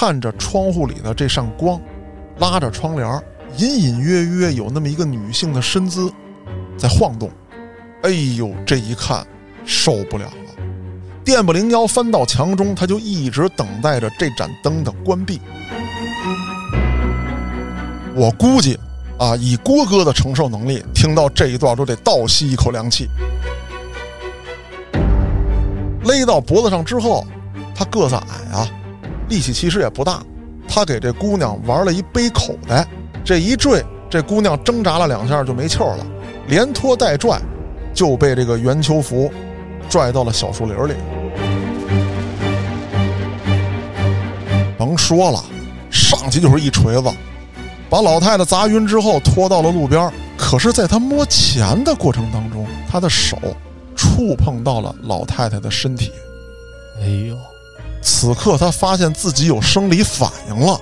看着窗户里的这扇光，拉着窗帘，隐隐约约有那么一个女性的身姿在晃动。哎呦，这一看受不了了，电不灵腰翻到墙中，他就一直等待着这盏灯的关闭。我估计，啊，以郭哥的承受能力，听到这一段都得倒吸一口凉气。勒到脖子上之后，他个子矮啊，力气其实也不大。他给这姑娘玩了一背口袋，这一坠，这姑娘挣扎了两下就没气儿了，连拖带拽。就被这个袁秋福拽到了小树林里。甭说了，上去就是一锤子，把老太太砸晕之后拖到了路边。可是，在他摸钱的过程当中，他的手触碰到了老太太的身体。哎呦！此刻他发现自己有生理反应了，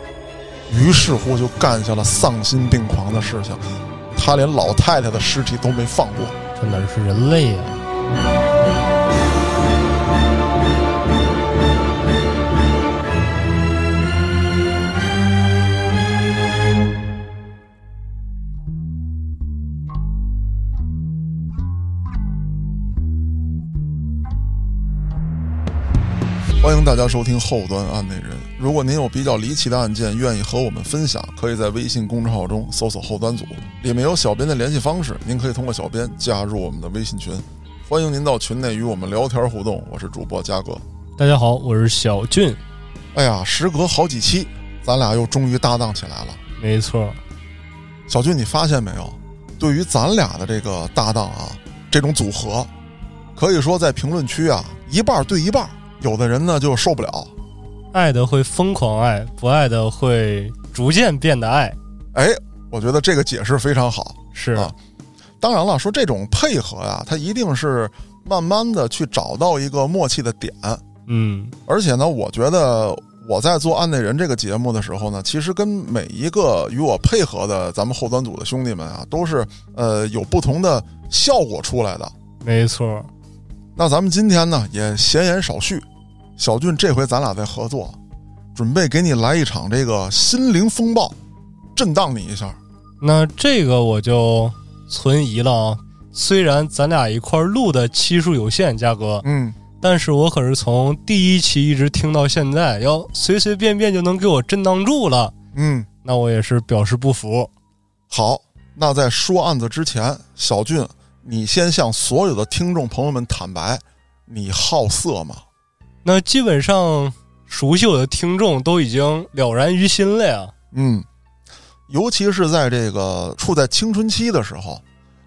于是乎就干下了丧心病狂的事情。他连老太太的尸体都没放过。这哪是人类呀！欢迎大家收听后端案内人。如果您有比较离奇的案件，愿意和我们分享，可以在微信公众号中搜索“后端组”，里面有小编的联系方式，您可以通过小编加入我们的微信群。欢迎您到群内与我们聊天互动。我是主播嘉哥，大家好，我是小俊。哎呀，时隔好几期，咱俩又终于搭档起来了。没错，小俊，你发现没有？对于咱俩的这个搭档啊，这种组合，可以说在评论区啊，一半对一半。有的人呢就受不了，爱的会疯狂爱，不爱的会逐渐变得爱。哎，我觉得这个解释非常好。是啊，当然了，说这种配合呀，它一定是慢慢的去找到一个默契的点。嗯，而且呢，我觉得我在做案内人这个节目的时候呢，其实跟每一个与我配合的咱们后端组的兄弟们啊，都是呃有不同的效果出来的。没错。那咱们今天呢也闲言少叙，小俊这回咱俩再合作，准备给你来一场这个心灵风暴，震荡你一下。那这个我就存疑了啊！虽然咱俩一块录的期数有限，嘉哥，嗯，但是我可是从第一期一直听到现在，要随随便便就能给我震荡住了，嗯，那我也是表示不服。好，那在说案子之前，小俊。你先向所有的听众朋友们坦白，你好色吗？那基本上熟悉我的听众都已经了然于心了呀。嗯，尤其是在这个处在青春期的时候，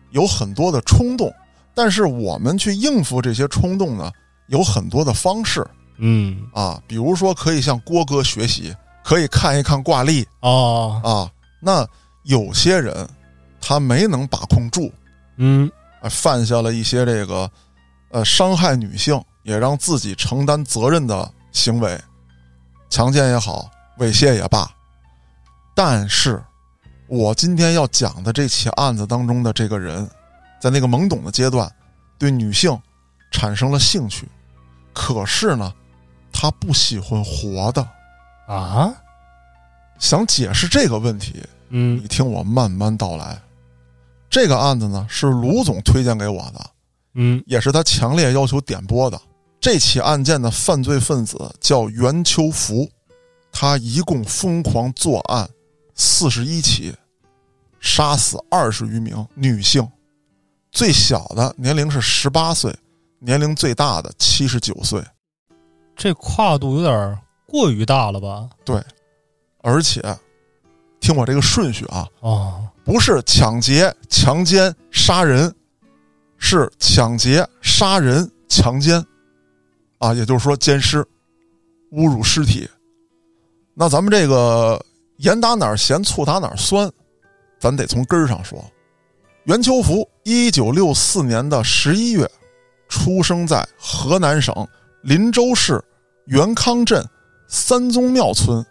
有很多的冲动，但是我们去应付这些冲动呢，有很多的方式。嗯啊，比如说可以向郭哥学习，可以看一看挂历啊啊。那有些人他没能把控住，嗯。犯下了一些这个，呃，伤害女性也让自己承担责任的行为，强奸也好，猥亵也罢。但是，我今天要讲的这起案子当中的这个人，在那个懵懂的阶段，对女性产生了兴趣，可是呢，他不喜欢活的啊。想解释这个问题，嗯，你听我慢慢道来。这个案子呢是卢总推荐给我的，嗯，也是他强烈要求点播的。这起案件的犯罪分子叫袁秋福，他一共疯狂作案四十一起，杀死二十余名女性，最小的年龄是十八岁，年龄最大的七十九岁，这跨度有点过于大了吧？对，而且听我这个顺序啊，哦。不是抢劫、强奸、杀人，是抢劫、杀人、强奸，啊，也就是说奸尸、侮辱尸体。那咱们这个盐打哪儿咸，醋打哪儿酸，咱得从根儿上说。袁秋福，一九六四年的十一月，出生在河南省林州市元康镇三宗庙村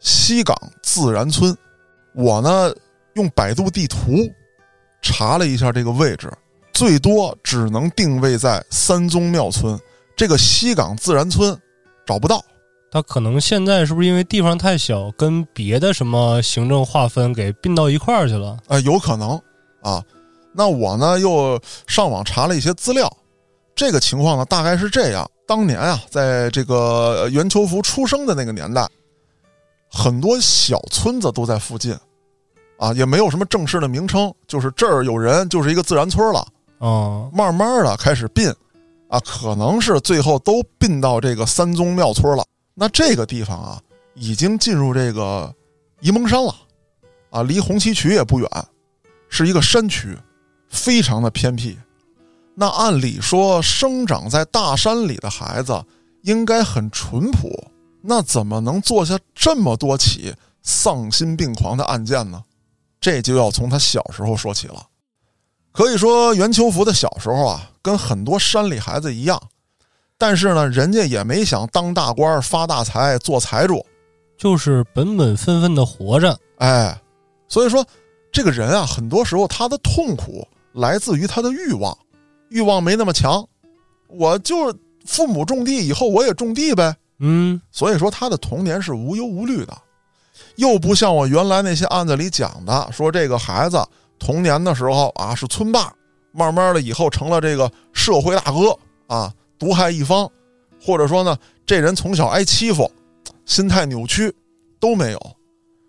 西岗自然村。我呢？用百度地图查了一下这个位置，最多只能定位在三宗庙村这个西岗自然村，找不到，他可能现在是不是因为地方太小，跟别的什么行政划分给并到一块儿去了？啊，有可能啊。那我呢又上网查了一些资料，这个情况呢大概是这样：当年啊，在这个袁秋福出生的那个年代，很多小村子都在附近，啊，也没有什么正式的名称，就是这儿有人，就是一个自然村了。哦，慢慢的开始并，啊，可能是最后都并到这个三宗庙村了。那这个地方啊，已经进入这个沂蒙山了，啊，离红旗渠也不远，是一个山区，非常的偏僻。那按理说，生长在大山里的孩子应该很淳朴，那怎么能做下这么多起丧心病狂的案件呢？这就要从他小时候说起了。可以说，袁秋福的小时候啊，跟很多山里孩子一样。但是呢，人家也没想当大官、发大财、做财主，就是本本分分的活着。哎，所以说，这个人啊，很多时候他的痛苦来自于他的欲望，欲望没那么强。我就父母种地，以后我也种地呗。嗯，所以说他的童年是无忧无虑的，又不像我原来那些案子里讲的，说这个孩子童年的时候啊是村霸，慢慢的以后成了这个社会大哥啊。毒害一方，或者说呢，这人从小挨欺负，心态扭曲，都没有。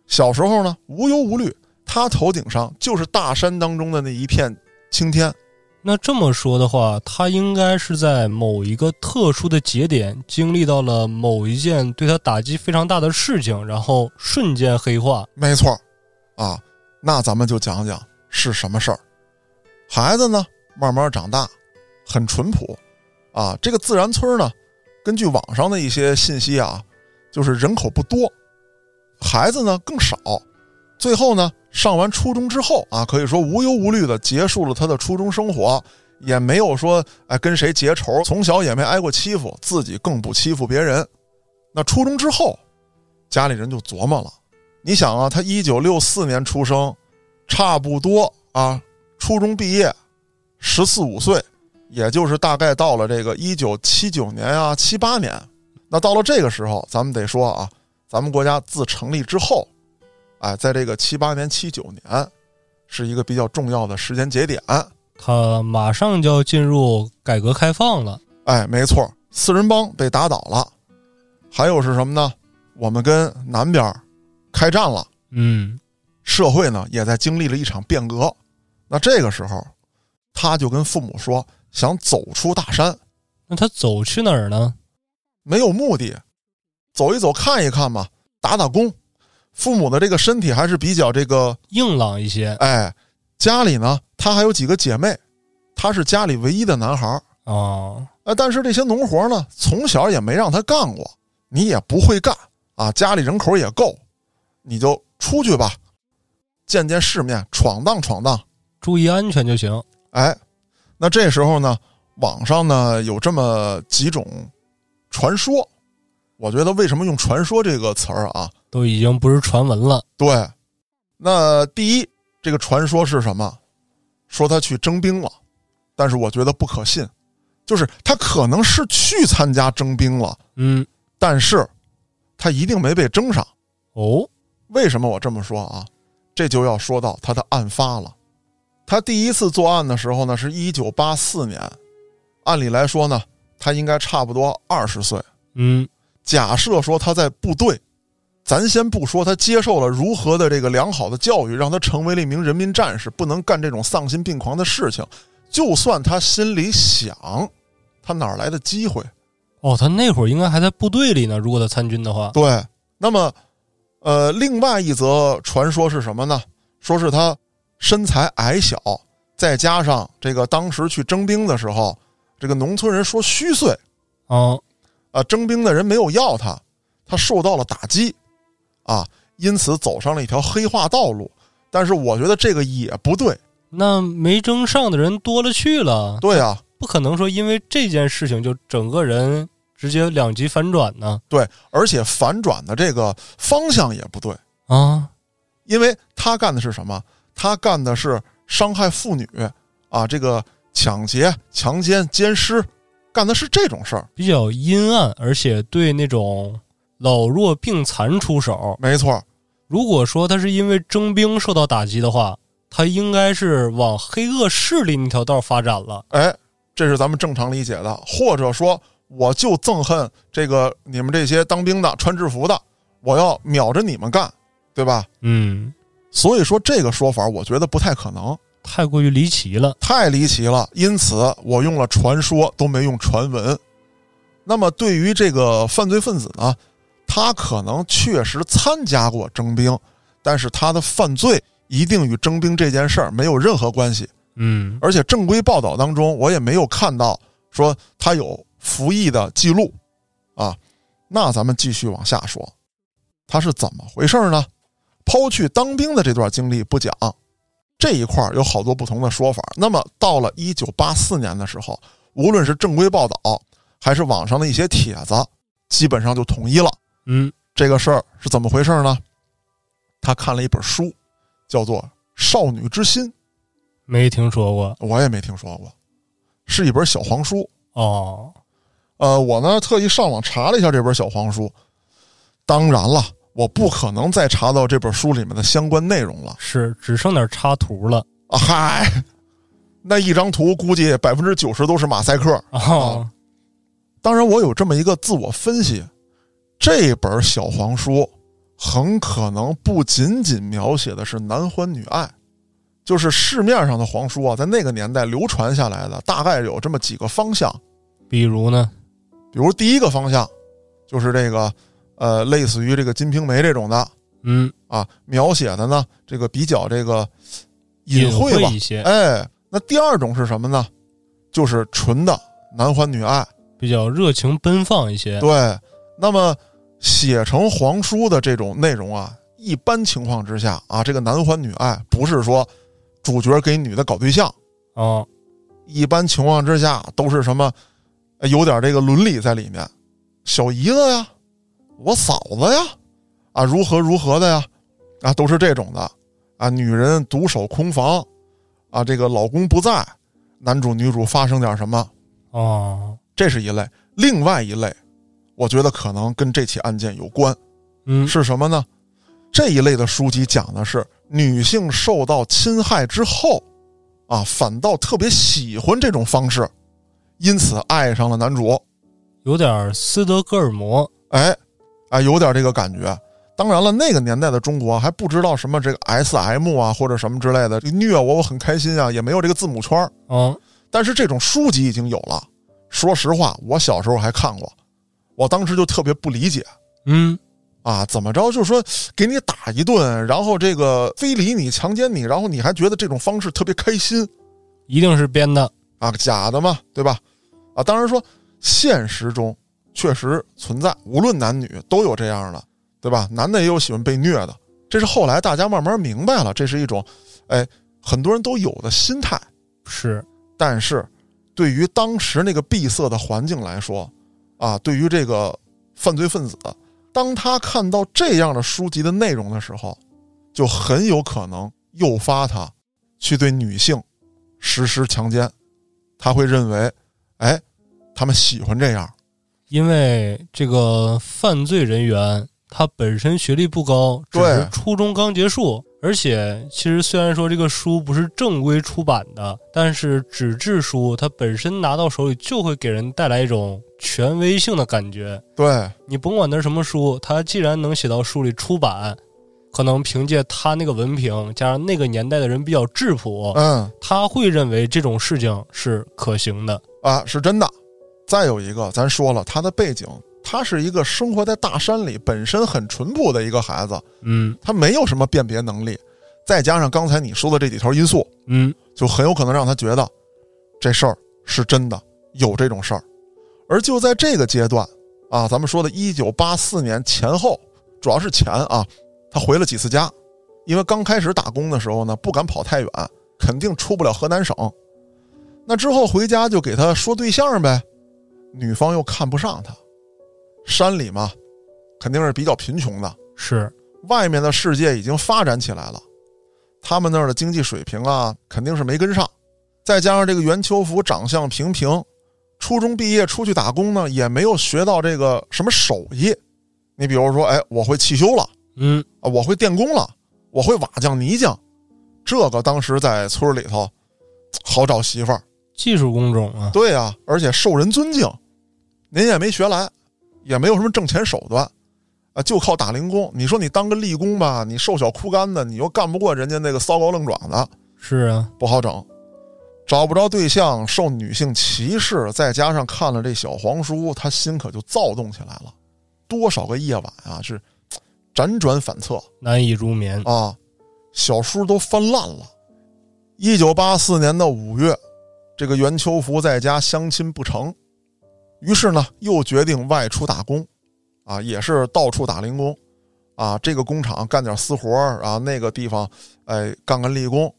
小时候呢，无忧无虑，他头顶上就是大山当中的那一片青天。那这么说的话，他应该是在某一个特殊的节点，经历到了某一件对他打击非常大的事情，然后瞬间黑化。没错，啊，那咱们就讲讲是什么事儿。孩子呢，慢慢长大，很淳朴。啊，这个自然村呢，根据网上的一些信息啊，就是人口不多，孩子呢更少。最后呢，上完初中之后啊，可以说无忧无虑的结束了他的初中生活，也没有说哎跟谁结仇，从小也没挨过欺负，自己更不欺负别人。那初中之后，家里人就琢磨了，你想啊，他一九六四年出生，差不多啊，初中毕业，十四五岁。也就是大概到了这个一九七九年啊，七八年，那到了这个时候，咱们得说啊，咱们国家自成立之后，哎，在这个七八年、七九年，是一个比较重要的时间节点。他马上就要进入改革开放了。哎，没错，四人帮被打倒了，还有是什么呢？我们跟南边开战了。嗯，社会呢也在经历了一场变革。那这个时候，他就跟父母说。想走出大山，那他走去哪儿呢？没有目的，走一走看一看吧，打打工。父母的这个身体还是比较这个硬朗一些。哎，家里呢，他还有几个姐妹，他是家里唯一的男孩儿啊。呃，但是这些农活呢，从小也没让他干过，你也不会干啊。家里人口也够，你就出去吧，见见世面，闯荡闯荡，注意安全就行。哎。那这时候呢，网上呢有这么几种传说，我觉得为什么用“传说”这个词儿啊，都已经不是传闻了。对，那第一，这个传说是什么？说他去征兵了，但是我觉得不可信，就是他可能是去参加征兵了，嗯，但是他一定没被征上。哦，为什么我这么说啊？这就要说到他的案发了。他第一次作案的时候呢，是一九八四年。按理来说呢，他应该差不多二十岁。嗯，假设说他在部队，咱先不说他接受了如何的这个良好的教育，让他成为了一名人民战士，不能干这种丧心病狂的事情。就算他心里想，他哪来的机会？哦，他那会儿应该还在部队里呢。如果他参军的话，对。那么，呃，另外一则传说是什么呢？说是他。身材矮小，再加上这个当时去征兵的时候，这个农村人说虚岁，啊，啊，征兵的人没有要他，他受到了打击，啊，因此走上了一条黑化道路。但是我觉得这个也不对，那没争上的人多了去了，对啊，不可能说因为这件事情就整个人直接两极反转呢。对，而且反转的这个方向也不对啊，因为他干的是什么？他干的是伤害妇女，啊，这个抢劫、强奸、奸尸，干的是这种事儿，比较阴暗，而且对那种老弱病残出手。没错，如果说他是因为征兵受到打击的话，他应该是往黑恶势力那条道发展了。哎，这是咱们正常理解的，或者说，我就憎恨这个你们这些当兵的穿制服的，我要秒着你们干，对吧？嗯，所以说这个说法，我觉得不太可能，太过于离奇了。太离奇了。因此，我用了传说，都没用传闻。那么，对于这个犯罪分子呢，他可能确实参加过征兵，但是他的犯罪一定与征兵这件事儿没有任何关系。嗯，而且正规报道当中，我也没有看到说他有服役的记录，啊，那咱们继续往下说，他是怎么回事呢？抛去当兵的这段经历不讲，这一块儿有好多不同的说法。那么到了一九八四年的时候，无论是正规报道还是网上的一些帖子，基本上就统一了。嗯，这个事儿是怎么回事呢？他看了一本书，叫做《少女之心》。没听说过我也没听说过，是一本小黄书。哦。呃，我呢特意上网查了一下这本小黄书，当然了，我不可能再查到这本书里面的相关内容了。是只剩点插图了啊嗨，那一张图估计百分之九十都是马赛克。哦。当然，我有这么一个自我分析，这本小黄书很可能不仅仅描写的是男欢女爱。就是市面上的黄书啊，在那个年代流传下来的，大概有这么几个方向。比如呢？比如第一个方向，就是这个，呃，类似于这个《金瓶梅》这种的，嗯啊，描写的呢，这个比较这个隐晦吧一些。哎，那第二种是什么呢？就是纯的男欢女爱，比较热情奔放一些。对，那么写成皇书的这种内容啊，一般情况之下啊，这个男欢女爱不是说。主角给女的搞对象，啊，一般情况之下都是什么，有点这个伦理在里面，小姨子呀，我嫂子呀，啊，如何如何的呀，啊，都是这种的，啊，女人独守空房，啊，这个老公不在，男主女主发生点什么，哦，这是一类，另外一类，我觉得可能跟这起案件有关，嗯，是什么呢？这一类的书籍讲的是。女性受到侵害之后，啊，反倒特别喜欢这种方式，因此爱上了男主，有点斯德哥尔摩，哎，哎，有点这个感觉。当然了，那个年代的中国还不知道什么这个 S M 啊，或者什么之类的，虐我我很开心啊，也没有这个字母圈嗯，但是这种书籍已经有了。说实话，我小时候还看过，我当时就特别不理解，嗯。啊，怎么着？就是说，给你打一顿，然后这个非礼你、强奸你，然后你还觉得这种方式特别开心，一定是编的啊，假的嘛，对吧？啊，当然说现实中确实存在，无论男女都有这样的，对吧？男的也有喜欢被虐的，这是后来大家慢慢明白了，这是一种，哎，很多人都有的心态。是，但是对于当时那个闭塞的环境来说，啊，对于这个犯罪分子。当他看到这样的书籍的内容的时候，就很有可能诱发他去对女性实施强奸。他会认为，哎，他们喜欢这样，因为这个犯罪人员他本身学历不高，只是初中刚结束。而且，其实虽然说这个书不是正规出版的，但是纸质书它本身拿到手里就会给人带来一种权威性的感觉。对你甭管它是什么书，它既然能写到书里出版，可能凭借他那个文凭，加上那个年代的人比较质朴，嗯，他会认为这种事情是可行的啊，是真的。再有一个，咱说了它的背景。他是一个生活在大山里、本身很淳朴的一个孩子，嗯，他没有什么辨别能力，再加上刚才你说的这几条因素，嗯，就很有可能让他觉得这事儿是真的，有这种事儿。而就在这个阶段啊，咱们说的1984年前后，主要是前啊，他回了几次家，因为刚开始打工的时候呢，不敢跑太远，肯定出不了河南省。那之后回家就给他说对象呗，女方又看不上他。山里嘛，肯定是比较贫穷的。是外面的世界已经发展起来了，他们那儿的经济水平啊，肯定是没跟上。再加上这个袁秋福长相平平，初中毕业出去打工呢，也没有学到这个什么手艺，你比如说，哎，我会汽修了，嗯啊，我会电工了，我会瓦匠、泥匠，这个当时在村里头好找媳妇儿。技术工种啊，对呀，而且受人尊敬。您也没学来，也没有什么挣钱手段，啊，就靠打零工。你说你当个力工吧，你瘦小枯干的，你又干不过人家那个骚高愣壮的，是啊，不好整。找不着对象，受女性歧视，再加上看了这小黄书，他心可就躁动起来了。多少个夜晚啊，是辗转反侧，难以入眠啊，小书都翻烂了。一九八四年的五月，这个袁秋福在家相亲不成，于是呢，又决定外出打工，啊，也是到处打零工，啊，这个工厂干点私活啊，那个地方，哎，干干力工。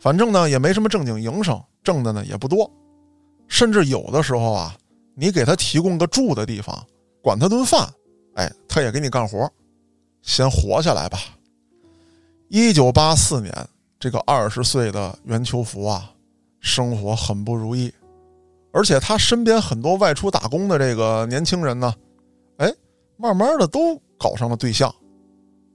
反正呢，也没什么正经营生，挣的呢也不多，甚至有的时候啊，你给他提供个住的地方，管他顿饭，哎，他也给你干活，先活下来吧。一九八四年，这个二十岁的袁秋福啊，生活很不如意，而且他身边很多外出打工的这个年轻人呢，哎，慢慢的都搞上了对象，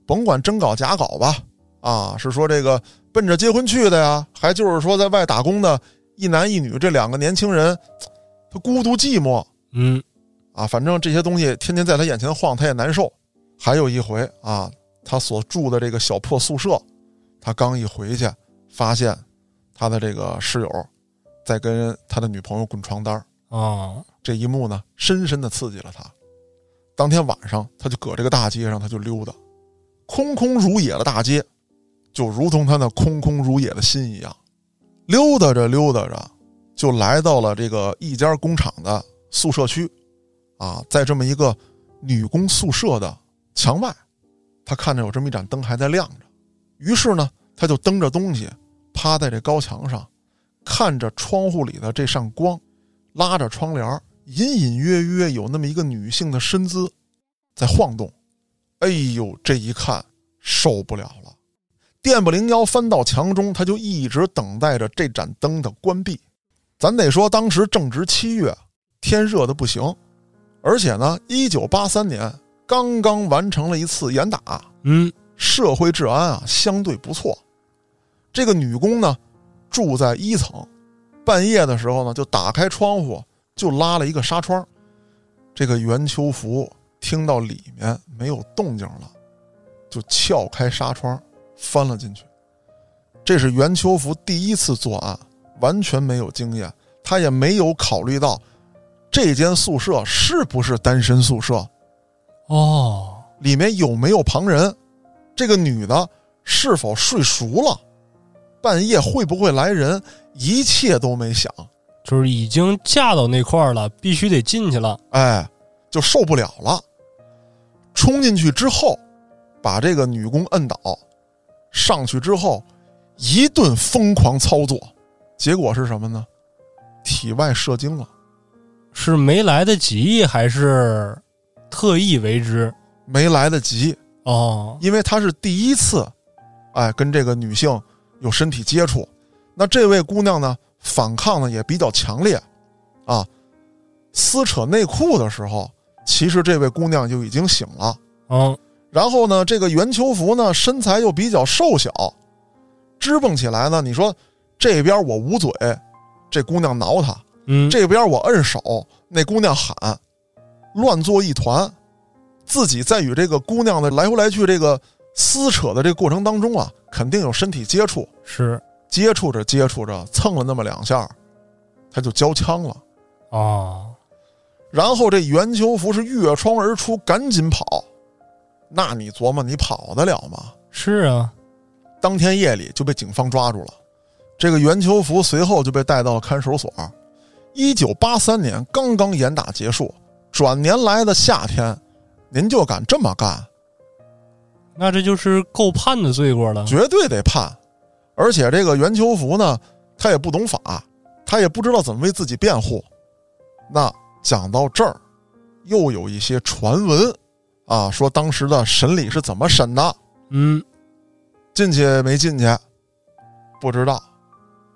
甭管真搞假搞吧，啊，是说这个。奔着结婚去的呀，还就是说在外打工的一男一女这两个年轻人，他孤独寂寞，嗯，啊，反正这些东西天天在他眼前晃，他也难受。还有一回啊，他所住的这个小破宿舍，他刚一回去，发现他的这个室友在跟他的女朋友滚床单啊，这一幕呢，深深的刺激了他。当天晚上，他就搁这个大街上，他就溜达，空空如也的大街。就如同他那空空如也的心一样，溜达着溜达着，就来到了这个一家工厂的宿舍区，啊，在这么一个女工宿舍的墙外，他看着有这么一盏灯还在亮着，于是呢，他就蹬着东西，趴在这高墙上，看着窗户里的这扇光，拉着窗帘，隐隐约约有那么一个女性的身姿在晃动，哎呦，这一看受不了了。电不灵腰，翻到墙中，他就一直等待着这盏灯的关闭。咱得说，当时正值七月，天热的不行，而且呢，一九八三年刚刚完成了一次严打，嗯，社会治安啊相对不错。这个女工呢，住在一层，半夜的时候呢，就打开窗户，就拉了一个纱窗。这个袁秋福听到里面没有动静了，就撬开纱窗。翻了进去，这是袁秋福第一次作案，完全没有经验，他也没有考虑到这间宿舍是不是单身宿舍，哦，里面有没有旁人，这个女的是否睡熟了，半夜会不会来人，一切都没想，就是已经嫁到那块儿了，必须得进去了，哎，就受不了了，冲进去之后，把这个女工摁倒。上去之后，一顿疯狂操作，结果是什么呢？体外射精了，是没来得及还是特意为之？没来得及哦，因为他是第一次，哎，跟这个女性有身体接触。那这位姑娘呢，反抗呢也比较强烈，啊，撕扯内裤的时候，其实这位姑娘就已经醒了。嗯。然后呢，这个袁秋福呢，身材又比较瘦小，支蹦起来呢。你说这边我捂嘴，这姑娘挠他；嗯，这边我摁手，那姑娘喊，乱作一团。自己在与这个姑娘的来回来去这个撕扯的这个过程当中啊，肯定有身体接触，是接触着接触着蹭了那么两下，他就交枪了。哦，然后这袁秋福是越窗而出，赶紧跑。那你琢磨，你跑得了吗？是啊，当天夜里就被警方抓住了。这个袁秋福随后就被带到了看守所。一九八三年刚刚严打结束，转年来的夏天，您就敢这么干？那这就是够判的罪过了，绝对得判。而且这个袁秋福呢，他也不懂法，他也不知道怎么为自己辩护。那讲到这儿，又有一些传闻。啊，说当时的审理是怎么审的？嗯，进去没进去？不知道，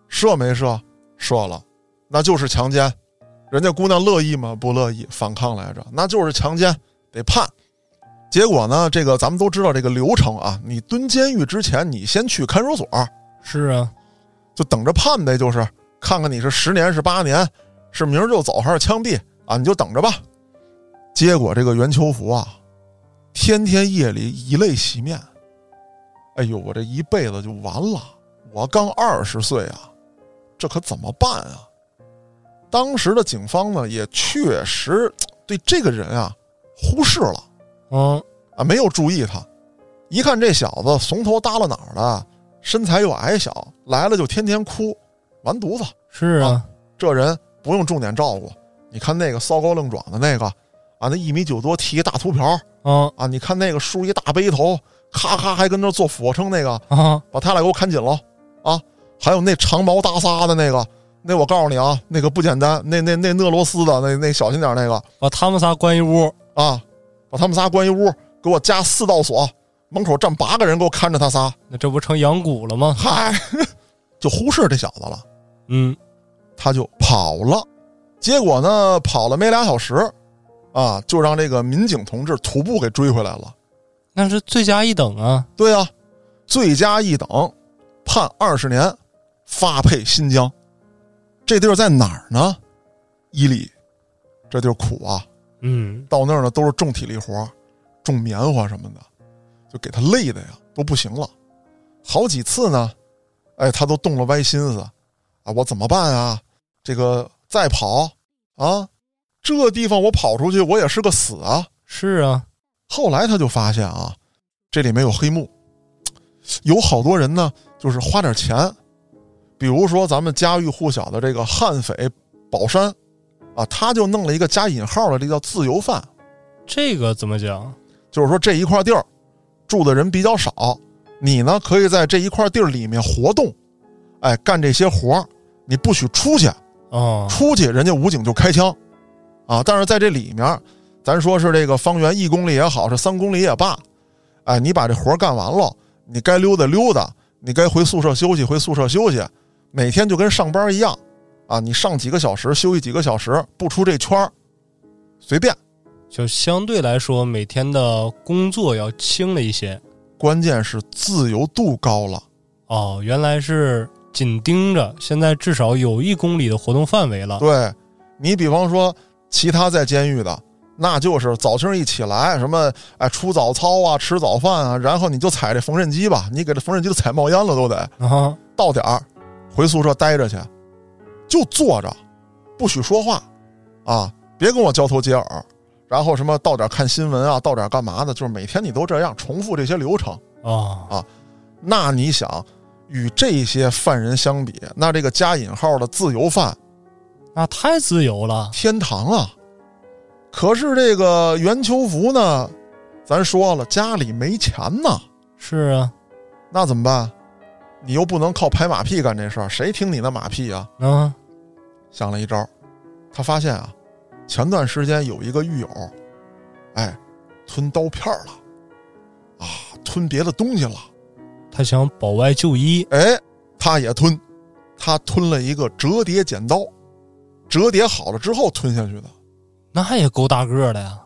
射没射？射了，那就是强奸。人家姑娘乐意吗？不乐意，反抗来着，那就是强奸，得判。结果呢，这个咱们都知道这个流程啊，你蹲监狱之前，你先去看守所，是啊，就等着判呗，就是看看你是十年是八年，是明儿就走还是枪毙啊，你就等着吧。结果这个袁秋福啊，天天夜里以泪洗面，哎呦，我这一辈子就完了，我刚二十岁啊，这可怎么办啊？当时的警方呢，也确实对这个人啊忽视了，嗯啊，没有注意他。一看这小子怂头耷拉脑的，身材又矮小，来了就天天哭，完犊子。是啊，这人不用重点照顾。你看那个骚高愣壮的那个，啊，那一米九多，剃一大秃瓢，嗯啊，你看那个梳一大背头，咔咔还跟那做俯卧撑那个，啊，把他俩给我看紧了啊！还有那长毛大撒的那个，那我告诉你啊，那个不简单，那那那俄罗斯的那那小心点那个把他们仨关一屋，啊，把他们仨关一屋，给我加四道锁，门口站八个人给我看着他仨，那这不成养蛊了吗？嗨，就忽视这小子了，嗯，他就跑了。结果呢，跑了没俩小时，啊，就让这个民警同志徒步给追回来了。那是罪加一等啊。对啊，罪加一等，判二十年，发配新疆。这地儿在哪儿呢？伊犁，这地儿苦啊。嗯，到那儿呢都是重体力活，种棉花什么的，就给他累的呀都不行了。好几次呢，哎，他都动了歪心思，啊，我怎么办啊？这个再跑啊，这地方我跑出去我也是个死啊。是啊，后来他就发现啊，这里面有黑幕，有好多人呢，就是花点钱，比如说咱们家喻户晓的这个悍匪宝山，啊，他就弄了一个加引号的，这叫自由犯，这个怎么讲？就是说这一块地儿住的人比较少，你呢可以在这一块地儿里面活动，哎，干这些活儿，你不许出去，哦，出去人家武警就开枪，啊！但是在这里面，咱说是这个方圆一公里也好，是三公里也罢，哎，你把这活干完了，你该溜达溜达，你该回宿舍休息回宿舍休息，每天就跟上班一样，啊，你上几个小时休息几个小时，不出这圈儿，随便。就相对来说每天的工作要轻了一些。关键是自由度高了，哦，原来是紧盯着，现在至少有一公里的活动范围了。对，你比方说其他在监狱的，那就是早清一起来，什么哎出早操啊，吃早饭啊，然后你就踩这缝纫机吧，你给这缝纫机都踩冒烟了都得。啊，到点儿回宿舍待着去，就坐着，不许说话，啊，别跟我交头接耳。然后什么到点看新闻啊，到点干嘛的，就是每天你都这样重复这些流程啊。哦，那你想，与这些犯人相比，那这个加引号的自由犯那太自由了。天堂啊！可是这个袁秋福呢，咱说了，家里没钱呐，是啊，那怎么办？你又不能靠拍马屁干这事儿，谁听你的马屁啊？啊，想了一招，他发现啊，前段时间有一个狱友，哎，吞刀片了，啊，吞别的东西了，他想保外就医。哎，他也吞，他吞了一个折叠剪刀，折叠好了之后吞下去的。那也够大个的呀。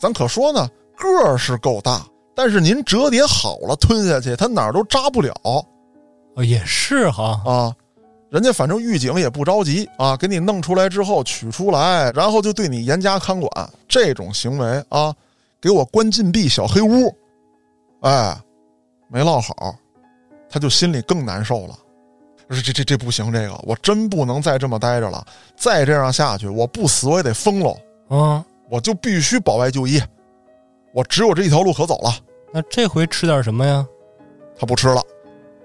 咱可说呢，个儿是够大，但是您折叠好了吞下去，它哪儿都扎不了哦，也是哈。啊。人家反正狱警也不着急啊，给你弄出来之后取出来，然后就对你严加看管。这种行为啊，给我关禁闭小黑屋，哎，没落好，他就心里更难受了。说这这这不行，这个我真不能再这么待着了，再这样下去，我不死我也得疯喽，啊，我就必须保外就医，我只有这一条路可走了。那这回吃点什么呀？他不吃了。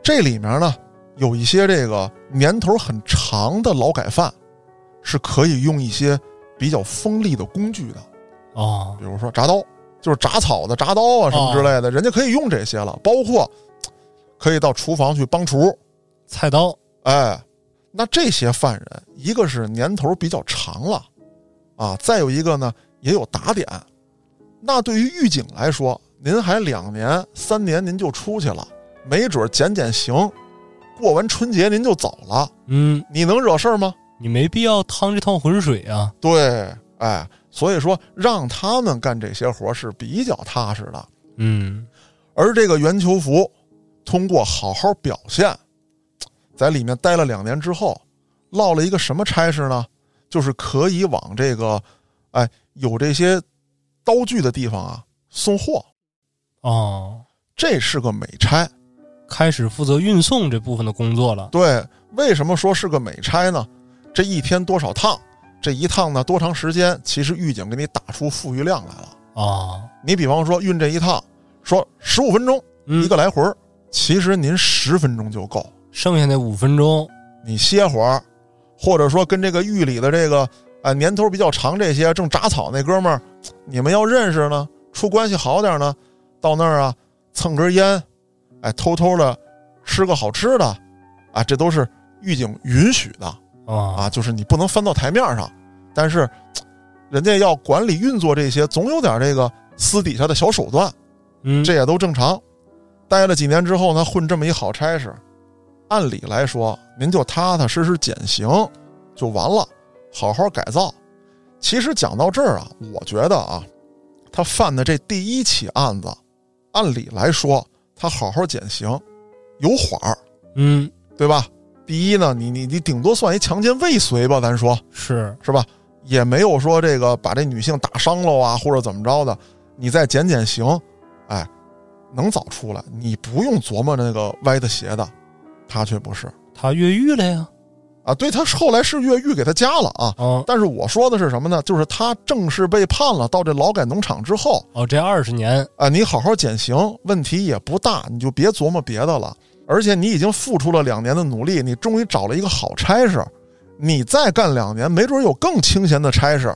这里面呢，有一些这个年头很长的劳改犯，是可以用一些比较锋利的工具的，哦，比如说铡刀，就是铡草的铡刀啊什么之类的，人家可以用这些了。包括可以到厨房去帮厨，菜刀。哎，那这些犯人，一个是年头比较长了，啊，再有一个呢也有打点。那对于狱警来说，您还两年、三年您就出去了，没准减减刑，过完春节您就走了，嗯，你能惹事儿吗？你没必要趟这趟浑水啊。对，哎，所以说让他们干这些活是比较踏实的。嗯，而这个袁求福通过好好表现，在里面待了两年之后，落了一个什么差事呢？就是可以往这个，哎，有这些刀具的地方啊送货。哦，这是个美差，开始负责运送这部分的工作了。对，为什么说是个美差呢？这一天多少趟？这一趟呢多长时间？其实狱警给你打出富裕量来了。啊，你比方说运这一趟，说十五分钟一个来回儿，其实您十分钟就够，剩下那五分钟你歇会儿，或者说跟这个狱里的这个哎年头比较长这些正铡草那哥们儿，你们要认识呢，处关系好点呢，到那儿啊蹭根烟，哎偷偷的吃个好吃的，啊这都是狱警允许的啊啊，就是你不能翻到台面上，但是人家要管理运作这些，总有点这个私底下的小手段。嗯，这也都正常。待了几年之后呢，混这么一好差事，按理来说，您就踏踏实实减刑就完了，好好改造。其实讲到这儿啊，我觉得啊，他犯的这第一起案子，按理来说，他好好减刑有缓儿，嗯对吧？第一呢，你你你顶多算一强奸未遂吧，咱说是是吧？也没有说这个把这女性打伤了啊，或者怎么着的，你再减减刑，哎，能早出来，你不用琢磨那个歪的斜的，他却不是他越狱了呀。啊。对他后来是越狱给他加了啊，哦但是我说的是什么呢？就是他正式被判了到这劳改农场之后哦，这二十年啊，你好好减刑，问题也不大，你就别琢磨别的了。而且你已经付出了两年的努力，你终于找了一个好差事，你再干两年，没准有更清闲的差事。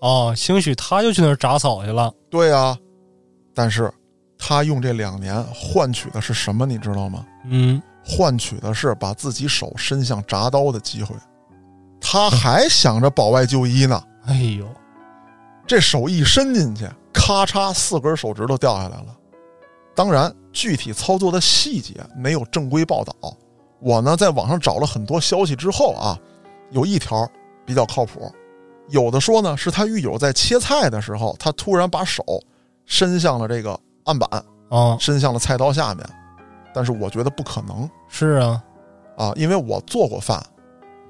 哦，兴许他就去那儿铡草去了。对啊、但是他用这两年换取的是什么？你知道吗？嗯，换取的是把自己手伸向铡刀的机会。他还想着保外就医呢，哎呦，这手一伸进去，咔嚓，四根手指头掉下来了。当然，具体操作的细节没有正规报道。我呢，在网上找了很多消息之后啊，有一条比较靠谱。有的说呢，是他狱友在切菜的时候，他突然把手伸向了这个案板，啊，伸向了菜刀下面。但是我觉得不可能是啊，啊，因为我做过饭，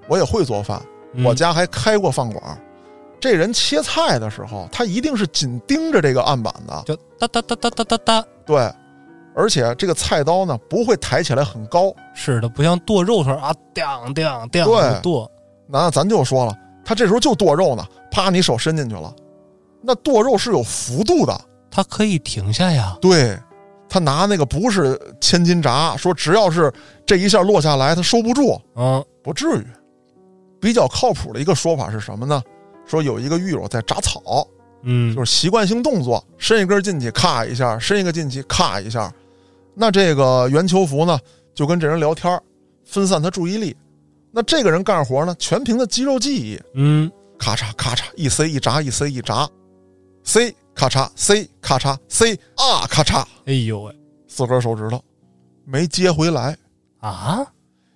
我也会做饭，嗯我家还开过饭馆。这人切菜的时候，他一定是紧盯着这个案板的，就哒哒哒哒哒哒哒。对，而且这个菜刀呢不会抬起来很高。是的，不像剁肉时候啊，当当当对就剁。那咱就说了，他这时候就剁肉呢，啪，你手伸进去了，那剁肉是有幅度的，他可以停下呀。对。他拿那个不是千斤闸，说只要是这一下落下来，他收不住，嗯不至于。比较靠谱的一个说法是什么呢？说有一个狱友在铡草，嗯，就是习惯性动作，伸一根进去，咔一下；伸一个进去，咔一下。那这个袁求福呢，就跟这人聊天，分散他注意力。那这个人干活呢，全凭他肌肉记忆，嗯，咔嚓咔嚓，一塞一闸，一塞一闸，塞咔嚓，C 咔嚓，C 啊咔嚓，哎呦喂四根手指头没接回来。啊，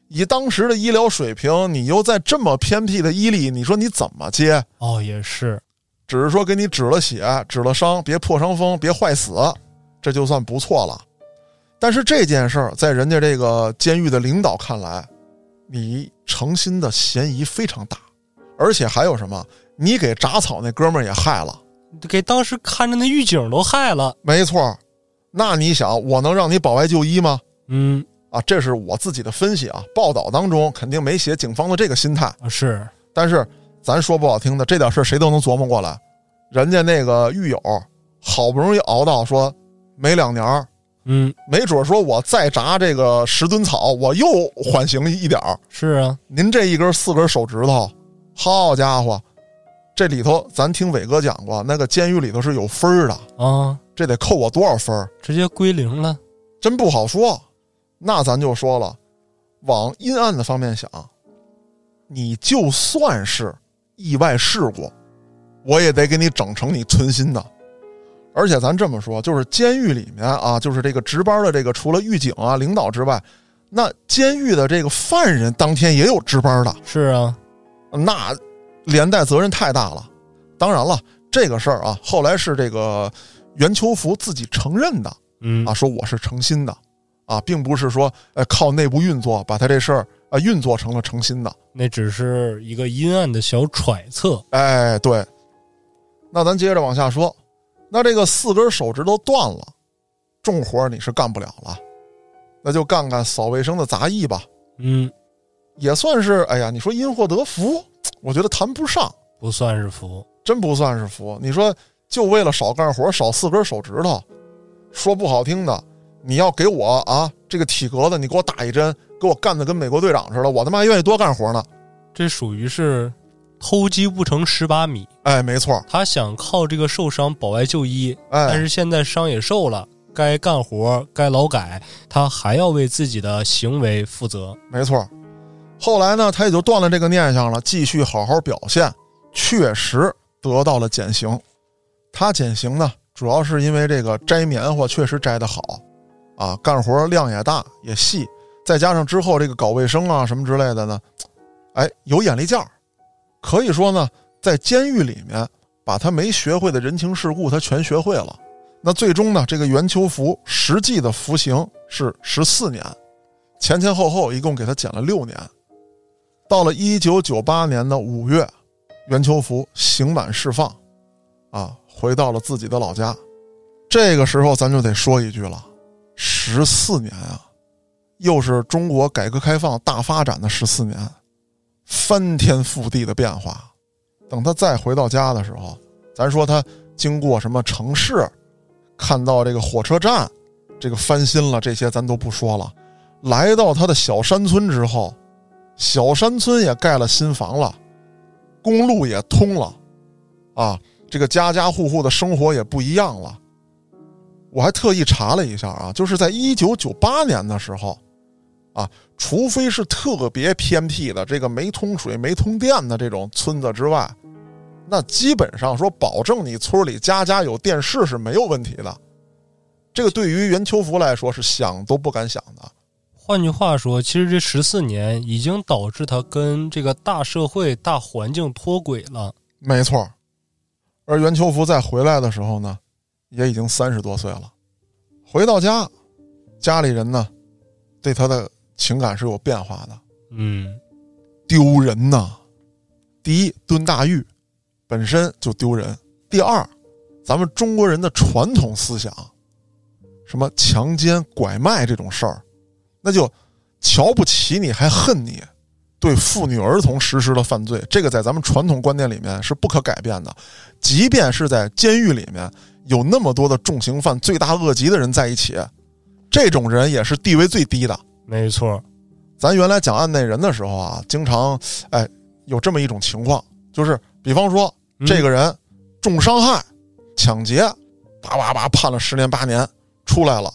以当时的医疗水平，你又在这么偏僻的伊犁，你说你怎么接？哦也是，只是说给你止了血、止了伤，别破伤风，别坏死，这就算不错了。但是这件事儿在人家这个监狱的领导看来，你成心的嫌疑非常大，而且还有什么？你给铡草那哥们儿也害了，给当时看着那狱警都害了。没错。那你想，我能让你保外就医吗？嗯啊，这是我自己的分析啊。报道当中肯定没写警方的这个心态，啊是，但是咱说不好听的，这点事儿谁都能琢磨过来。人家那个狱友好不容易熬到说没两年，嗯没准说我再炸这个十吨草，我又缓刑一点儿。是啊，您这一根四根手指头，好家伙，这里头咱听伟哥讲过，那个监狱里头是有分儿的，啊，这得扣我多少分儿？直接归零了。真不好说。那咱就说了，往阴暗的方面想，你就算是意外事故，我也得给你整成你存心的。而且咱这么说，就是监狱里面啊，就是这个值班的这个，除了狱警啊、领导之外，那监狱的这个犯人当天也有值班的，是啊，那连带责任太大了。当然了，这个事儿啊，后来是这个袁秋福自己承认的，嗯啊，说我是诚心的，啊，并不是说呃靠内部运作把他这事儿啊运作成了诚心的，那只是一个阴暗的小揣测。哎，对。那咱接着往下说，那这个四根手指头断了，重活你是干不了了，那就干干扫卫生的杂役吧，嗯，也算是哎呀，你说因祸得福，我觉得谈不上，不算是福。真不算是福。你说就为了少干活少四根手指头，说不好听的，你要给我啊这个体格子，你给我打一针，给我干的跟美国队长似的，我他妈愿意多干活呢。这属于是偷鸡不成蚀把米。哎，没错，他想靠这个受伤保外就医，但哎，是现在伤也受了，该干活该劳改，他还要为自己的行为负责。没错。后来呢，他也就断了这个念想了，继续好好表现，确实得到了减刑。他减刑呢，主要是因为这个摘棉花确实摘得好，啊，干活量也大也细，再加上之后这个搞卫生啊什么之类的呢，哎，有眼力劲儿。可以说呢，在监狱里面，把他没学会的人情世故，他全学会了。那最终呢，这个袁秋福实际的服刑是十四年，前前后后一共给他减了六年。到了一九九八年的五月，袁秋福刑满释放，啊，回到了自己的老家。这个时候，咱就得说一句了：十四年啊，又是中国改革开放大发展的十四年，翻天覆地的变化。等他再回到家的时候，咱说他经过什么城市，看到这个火车站，这个翻新了，这些咱都不说了。来到他的小山村之后，小山村也盖了新房了，公路也通了，啊，这个家家户户的生活也不一样了。我还特意查了一下啊，就是在一九九八年的时候，啊，除非是特别偏僻的这个没通水、没通电的这种村子之外，那基本上说保证你村里家家有电视是没有问题的。这个对于袁秋福来说是想都不敢想的。换句话说，其实这十四年已经导致他跟这个大社会、大环境脱轨了。没错，而袁秋福再回来的时候呢，也已经三十多岁了。回到家，家里人呢，对他的情感是有变化的。嗯，丢人呐！第一，蹲大狱本身就丢人；第二，咱们中国人的传统思想，什么强奸、拐卖这种事儿，那就瞧不起你，还恨你，对妇女儿童实施了犯罪，这个在咱们传统观念里面是不可改变的。即便是在监狱里面有那么多的重刑犯、罪大恶极的人在一起，这种人也是地位最低的。没错。咱原来讲案内人的时候啊，经常哎有这么一种情况，就是比方说嗯这个人重伤害、抢劫，叭叭叭判了十年八年出来了，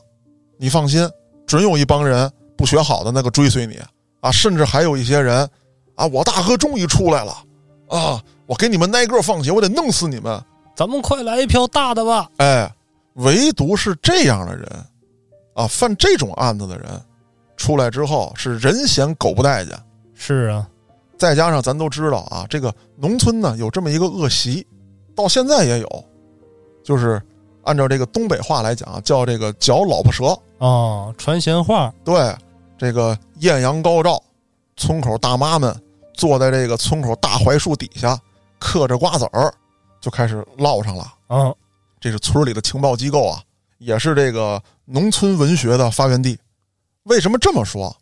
你放心，准有一帮人不学好的那个追随你啊，甚至还有一些人啊，我大哥终于出来了啊，我给你们挨个放血，我得弄死你们。咱们快来一票大的吧！哎，唯独是这样的人啊，犯这种案子的人出来之后是人嫌狗不待见。是啊，再加上咱都知道啊，这个农村呢有这么一个恶习，到现在也有，就是按照这个东北话来讲啊，叫这个嚼老婆舌。哦，传闲话。对，这个艳阳高照，村口大妈们坐在这个村口大槐树底下，嗑着瓜子儿，就开始唠上了。啊，这是村里的情报机构啊，也是这个农村文学的发源地。为什么这么说？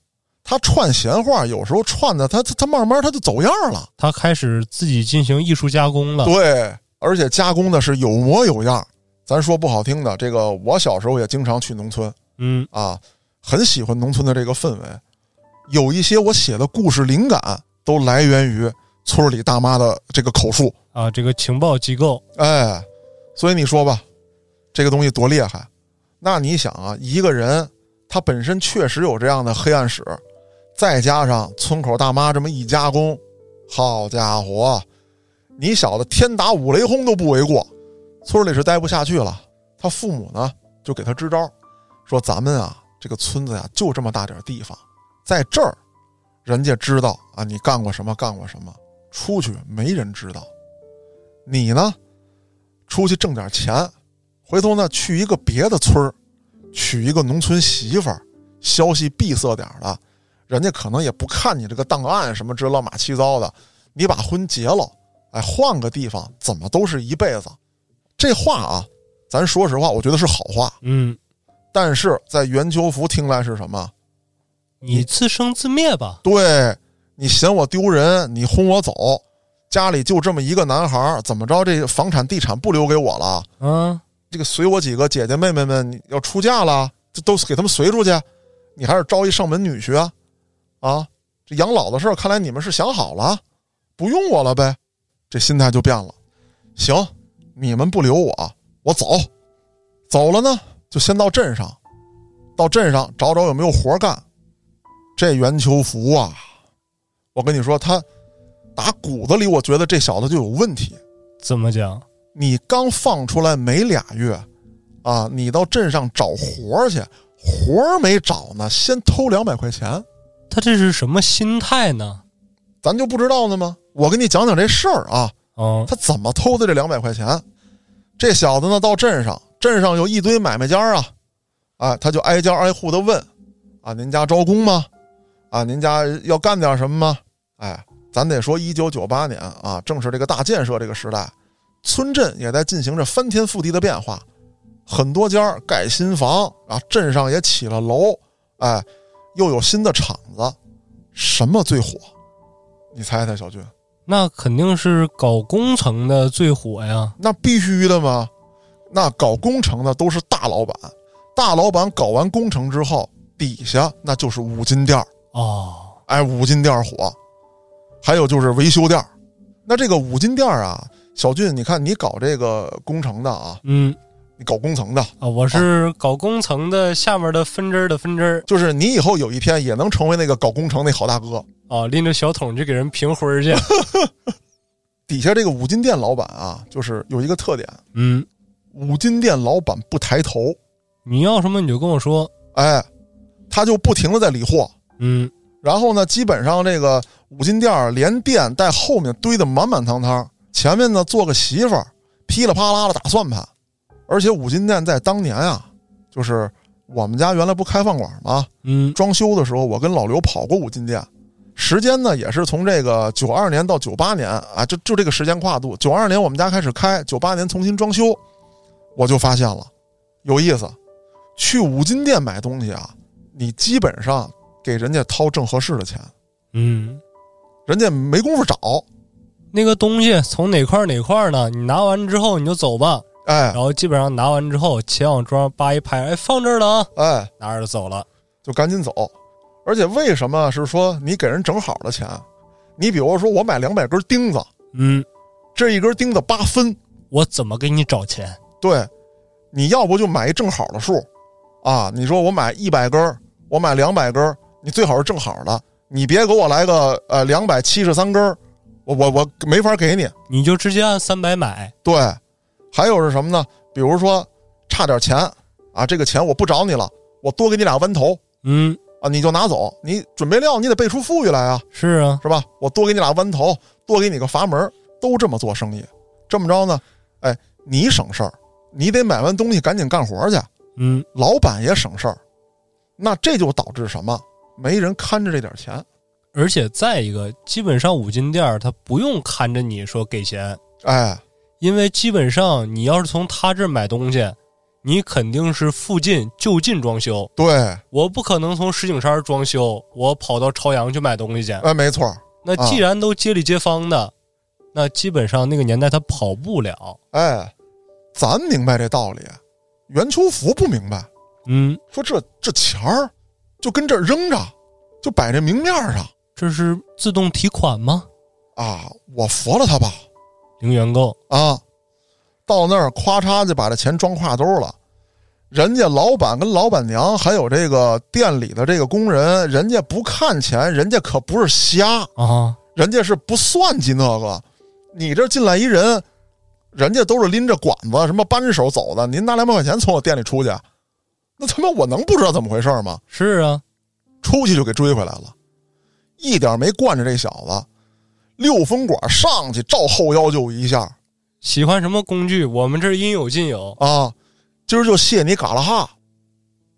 他串闲话，有时候串的他他他慢慢他就走样了。他开始自己进行艺术加工了。对，而且加工的是有模有样。咱说不好听的，这个我小时候也经常去农村嗯，啊，很喜欢农村的这个氛围。有一些我写的故事灵感都来源于村里大妈的这个口述。啊，这个情报机构，哎，所以你说吧，这个东西多厉害？那你想啊，一个人他本身确实有这样的黑暗史，再加上村口大妈这么一加工，好家伙，你小子天打五雷轰都不为过。村里是待不下去了，他父母呢就给他支招，说咱们啊这个村子呀就这么大点地方，在这儿，人家知道啊你干过什么干过什么，出去没人知道。你呢，出去挣点钱，回头呢去一个别的村儿，娶一个农村媳妇儿，消息闭塞点的，人家可能也不看你这个档案什么这乱码七糟的，你把婚结了，哎，换个地方怎么都是一辈子。这话啊，咱说实话，我觉得是好话。嗯，但是在袁秋福听来是什么？你自生自灭吧。对你嫌我丢人，你轰我走，家里就这么一个男孩儿，怎么着？这房产地产不留给我了？嗯，这个随我几个姐姐妹妹们你要出嫁了，这都给他们随出去，你还是招一上门女婿啊？啊，这养老的事儿，看来你们是想好了，不用我了呗？这心态就变了。行，你们不留我，我走。走了呢，就先到镇上，到镇上找找有没有活干。这袁秋福啊，我跟你说，他打骨子里，我觉得这小子就有问题。怎么讲？你刚放出来没俩月，啊，你到镇上找活儿去，活儿没找呢，先偷两百块钱，他这是什么心态呢？咱就不知道呢吗？我给你讲讲这事儿啊，嗯，他怎么偷的这两百块钱？这小子呢，到镇上，镇上有一堆买卖家啊，啊，他就挨家挨户的问，啊，您家招工吗？啊，您家要干点什么吗？哎，咱得说，一九九八年啊，正是这个大建设这个时代，村镇也在进行着翻天覆地的变化，很多家盖新房啊，镇上也起了楼，哎，又有新的厂子，什么最火？你猜猜，小军？那肯定是搞工程的最火呀。那必须的嘛，那搞工程的都是大老板，大老板搞完工程之后，底下那就是五金店儿。哦，哎，五金店火，还有就是维修店儿。那这个五金店儿啊，小俊，你看你搞这个工程的啊，嗯你搞工程的，啊，我是搞工程的下面的分支的分支就是你以后有一天也能成为那个搞工程那好大哥。啊，拎着小桶去给人评分儿去。底下这个五金店老板啊，就是有一个特点，嗯，五金店老板不抬头，你要什么你就跟我说。哎，他就不停的在理货。嗯，然后呢，基本上这个五金店连店带后面堆得满满当当，前面呢做个媳妇儿，噼里啪啦的打算盘。而且五金店在当年啊，就是我们家原来不开饭馆吗？嗯，装修的时候，我跟老刘跑过五金店，时间呢也是从这个九二年到九八年啊，就就这个时间跨度。九二年我们家开始开，九八年重新装修，我就发现了有意思。去五金店买东西啊，你基本上给人家掏正合适的钱，嗯，人家没工夫找。那个东西从哪块哪块呢？你拿完之后你就走吧。哎然后基本上拿完之后，钱往桌上扒一拍，哎，放这儿了啊，哎，拿着就走了。就赶紧走。而且为什么是说你给人整好的钱？你比如说我买两百根钉子，嗯，这一根钉子八分，我怎么给你找钱？对，你要不就买一正好的数，啊，你说我买一百根儿，我买两百根儿，你最好是正好的，你别给我来个呃两百七十三根儿，我我我没法给你。你就直接按三百买。对，还有是什么呢？比如说差点钱啊，这个钱我不找你了，我多给你俩弯头嗯，啊，你就拿走。你准备料你得备出富裕来啊，是啊，是吧？我多给你俩弯头，多给你个阀门，都这么做生意。这么着呢，哎，你省事儿，你得买完东西赶紧干活去。嗯，老板也省事儿，那这就导致什么？没人看着这点钱，而且再一个，基本上五金店他不用看着你说给钱，哎，因为基本上你要是从他这儿买东西，你肯定是附近就近装修。对，我不可能从石景山装修，我跑到朝阳去买东西去。哎，没错，那既然都街里街坊的，那基本上那个年代他跑不了。哎，咱明白这道理，袁秋福不明白，嗯，说这这钱儿就跟这扔着，就摆这明面上这是自动提款吗？啊，我服了他吧零元购。啊，到那儿咵嚓就把这钱装挎兜了。人家老板跟老板娘还有这个店里的这个工人，人家不看钱，人家可不是瞎，啊，人家是不算计那个。你这进来一人，人家都是拎着管子、什么扳手走的，您拿两百块钱从我店里出去，那他妈我能不知道怎么回事吗？是啊，出去就给追回来了，一点没惯着这小子，六分管上去照后腰就一下，喜欢什么工具，我们这儿应有尽有啊。今儿就谢你嘎啦哈。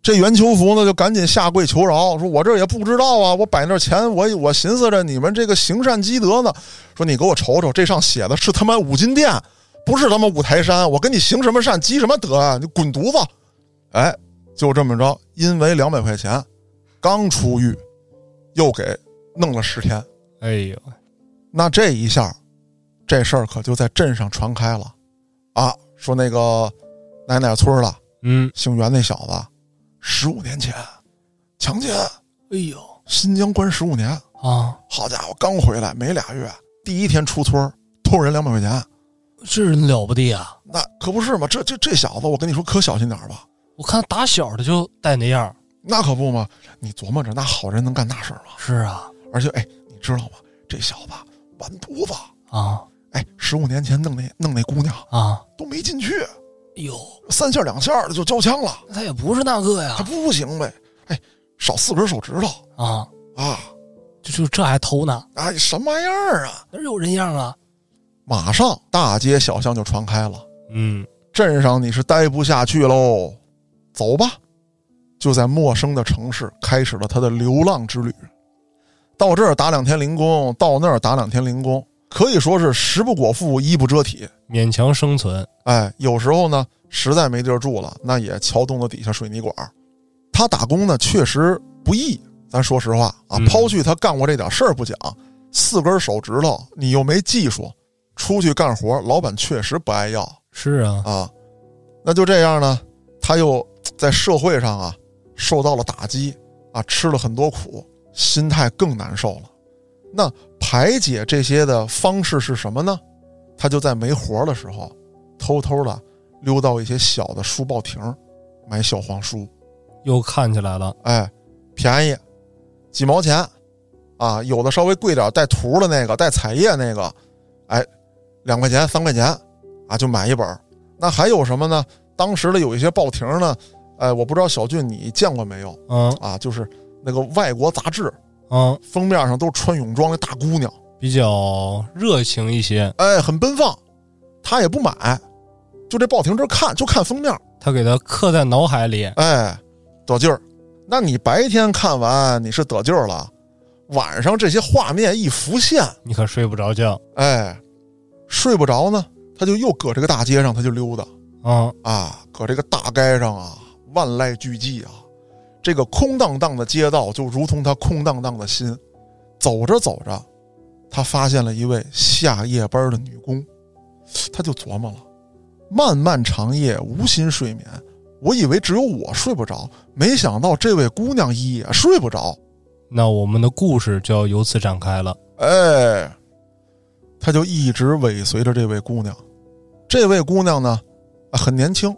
这袁求福呢，就赶紧下跪求饶，说：“我这也不知道啊，我摆那钱，我我寻思着你们这个行善积德呢。说你给我瞅瞅，这上写的是他妈五金店，不是他妈五台山。我跟你行什么善，积什么德啊？你滚犊子！哎，就这么着，因为两百块钱，刚出狱，又给弄了十天。哎呦，那这一下，这事儿可就在镇上传开了，啊，说那个哪哪村的，嗯，姓袁那小子。”十五年前，强奸，哎呦，新疆关十五年啊！好家伙，刚回来没俩月，第一天出村偷人两百块钱，这人了不得啊！那可不是嘛，这这这小子，我跟你说，可小心点吧。我看打小的就带那样，那可不嘛。你琢磨着，那好人能干那事儿吗？是啊，而且，哎，你知道吗？这小子完犊子啊！哎，十五年前弄那弄那姑娘啊，都没进去。哟，三下两下的就交枪了，他也不是那个呀，他不行呗。哎，少四根手指头啊啊，就就这还偷呢？哎，什么玩意儿啊？哪有人样啊？马上大街小巷就传开了。嗯，镇上你是待不下去喽，走吧。就在陌生的城市开始了他的流浪之旅。到这儿打两天零工，到那儿打两天零工。可以说是食不果腹，衣不遮体，勉强生存。哎，有时候呢，实在没地儿住了，那也撬洞子底下水泥管。他打工呢，确实不易。咱说实话啊，抛去他干过这点事儿不讲，四根手指头，你又没技术，出去干活，老板确实不爱要。是啊，啊，那就这样呢，他又在社会上啊受到了打击啊，吃了很多苦，心态更难受了。那排解这些的方式是什么呢？他就在没活的时候，偷偷的溜到一些小的书报亭，买小黄书。又看起来了，哎，便宜，几毛钱，啊，有的稍微贵点，带图的那个，带彩页那个，哎，两块钱、三块钱，啊，就买一本。那还有什么呢？当时的有一些报亭呢，哎，我不知道小俊你见过没有？嗯，啊，就是那个外国杂志。嗯，封面上都穿泳装的大姑娘，比较热情一些，哎，很奔放。他也不买，就这报亭这看，就看封面。他给他刻在脑海里，哎，得劲儿。那你白天看完你是得劲儿了，晚上这些画面一浮现，你可睡不着觉。哎，睡不着呢，他就又搁这个大街上，他就溜达。啊啊，搁这个大街上啊，万籁俱寂啊。这个空荡荡的街道就如同他空荡荡的心，走着走着，他发现了一位下夜班的女工，他就琢磨了：漫漫长夜无心睡眠，我以为只有我睡不着，没想到这位姑娘也睡不着。那我们的故事就要由此展开了。哎，他就一直尾随着这位姑娘。这位姑娘呢，很年轻，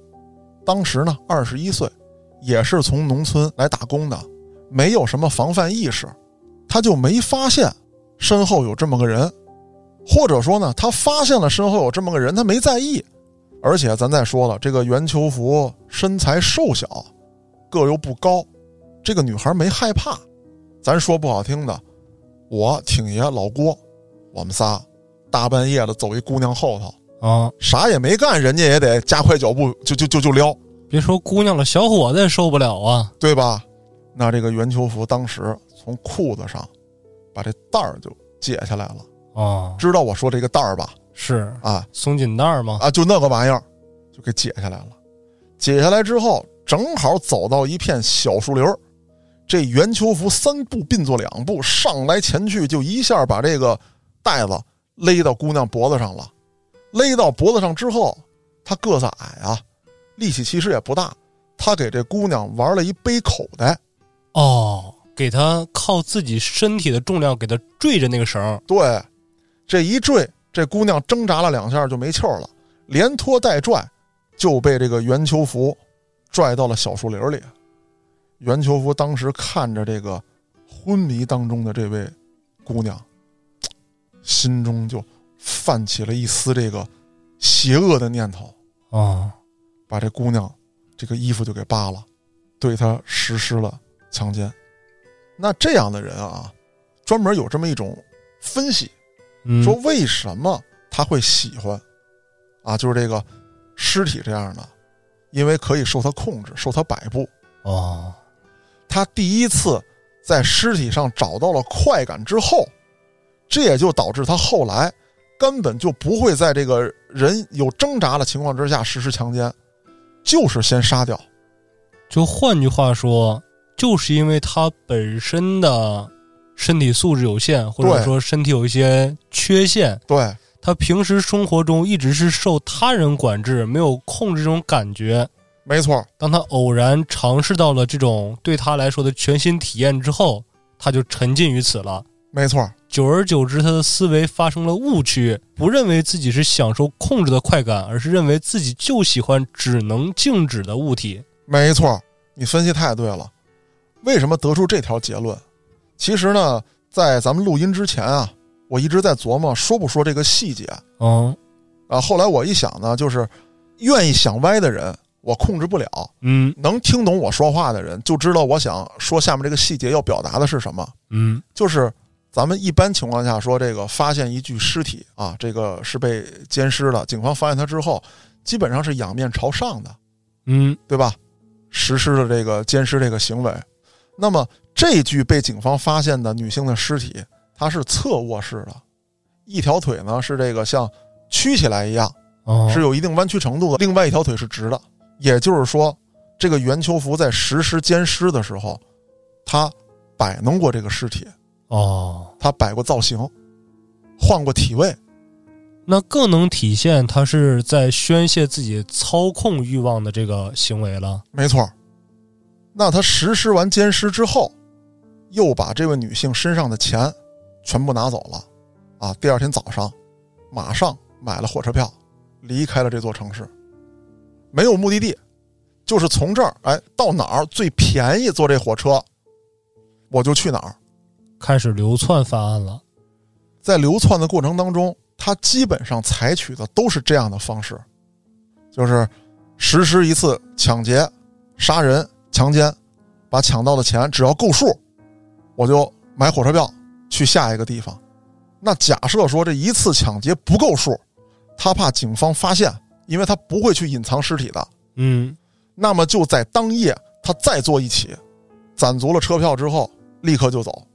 当时呢二十一岁。也是从农村来打工的，没有什么防范意识，他就没发现身后有这么个人，或者说呢，他发现了身后有这么个人，他没在意。而且咱再说了，这个袁秋福身材瘦小，个又不高，这个女孩没害怕。咱说不好听的，我挺爷老郭，我们仨大半夜的走一姑娘后头啊，啥也没干，人家也得加快脚步，就就就就撩。别说姑娘了，小伙子也受不了啊，对吧？那这个袁秋福当时从裤子上把这带儿就解下来了啊，知道我说这个带儿吧？是啊，松紧带儿吗？啊，就那个玩意儿，就给解下来了。解下来之后，正好走到一片小树林儿，这袁秋福三步并作两步上来前去，就一下把这个带子勒到姑娘脖子上了。勒到脖子上之后，他个子矮啊。力气其实也不大，他给这姑娘玩了一背口袋，哦，给他靠自己身体的重量给他坠着那个绳对，这一坠，这姑娘挣扎了两下就没气儿了，连拖带拽就被这个袁秋福拽到了小树林里。袁秋福当时看着这个昏迷当中的这位姑娘，心中就泛起了一丝这个邪恶的念头啊。把这姑娘这个衣服就给扒了，对她实施了强奸。那这样的人啊，专门有这么一种分析，说为什么他会喜欢啊，就是这个尸体这样的，因为可以受他控制，受他摆布。啊，他第一次在尸体上找到了快感之后，这也就导致他后来根本就不会在这个人有挣扎的情况之下实施强奸，就是先杀掉。就换句话说，就是因为他本身的身体素质有限，或者说身体有一些缺陷，对他平时生活中一直是受他人管制，没有控制这种感觉。没错，当他偶然尝试到了这种对他来说的全新体验之后，他就沉浸于此了。没错，久而久之，他的思维发生了误区，不认为自己是享受控制的快感，而是认为自己就喜欢只能静止的物体。没错，你分析太对了。为什么得出这条结论？其实呢，在咱们录音之前啊，我一直在琢磨说不说这个细节。嗯，啊，后来我一想呢，就是愿意想歪的人。我控制不了，嗯，能听懂我说话的人就知道我想说下面这个细节要表达的是什么，嗯，就是咱们一般情况下说这个发现一具尸体啊，这个是被奸尸的，警方发现他之后，基本上是仰面朝上的，嗯，对吧？实施了这个奸尸这个行为，那么这具被警方发现的女性的尸体，她是侧卧式的，一条腿呢是这个像曲起来一样，是有一定弯曲程度的，另外一条腿是直的。也就是说，这个袁秋福在实施奸尸的时候，他摆弄过这个尸体，哦，他摆过造型，换过体位，那更能体现他是在宣泄自己操控欲望的这个行为了。没错，那他实施完奸尸之后，又把这位女性身上的钱全部拿走了，啊，第二天早上，马上买了火车票，离开了这座城市。没有目的地，就是从这儿哎到哪儿最便宜坐这火车，我就去哪儿。开始流窜犯案了，在流窜的过程当中，他基本上采取的都是这样的方式，就是实施一次抢劫、杀人、强奸，把抢到的钱只要够数，我就买火车票去下一个地方。那假设说这一次抢劫不够数，他怕警方发现。因为他不会去隐藏尸体的，嗯，那么就在当夜，他再做一起，攒足了车票之后，立刻就走。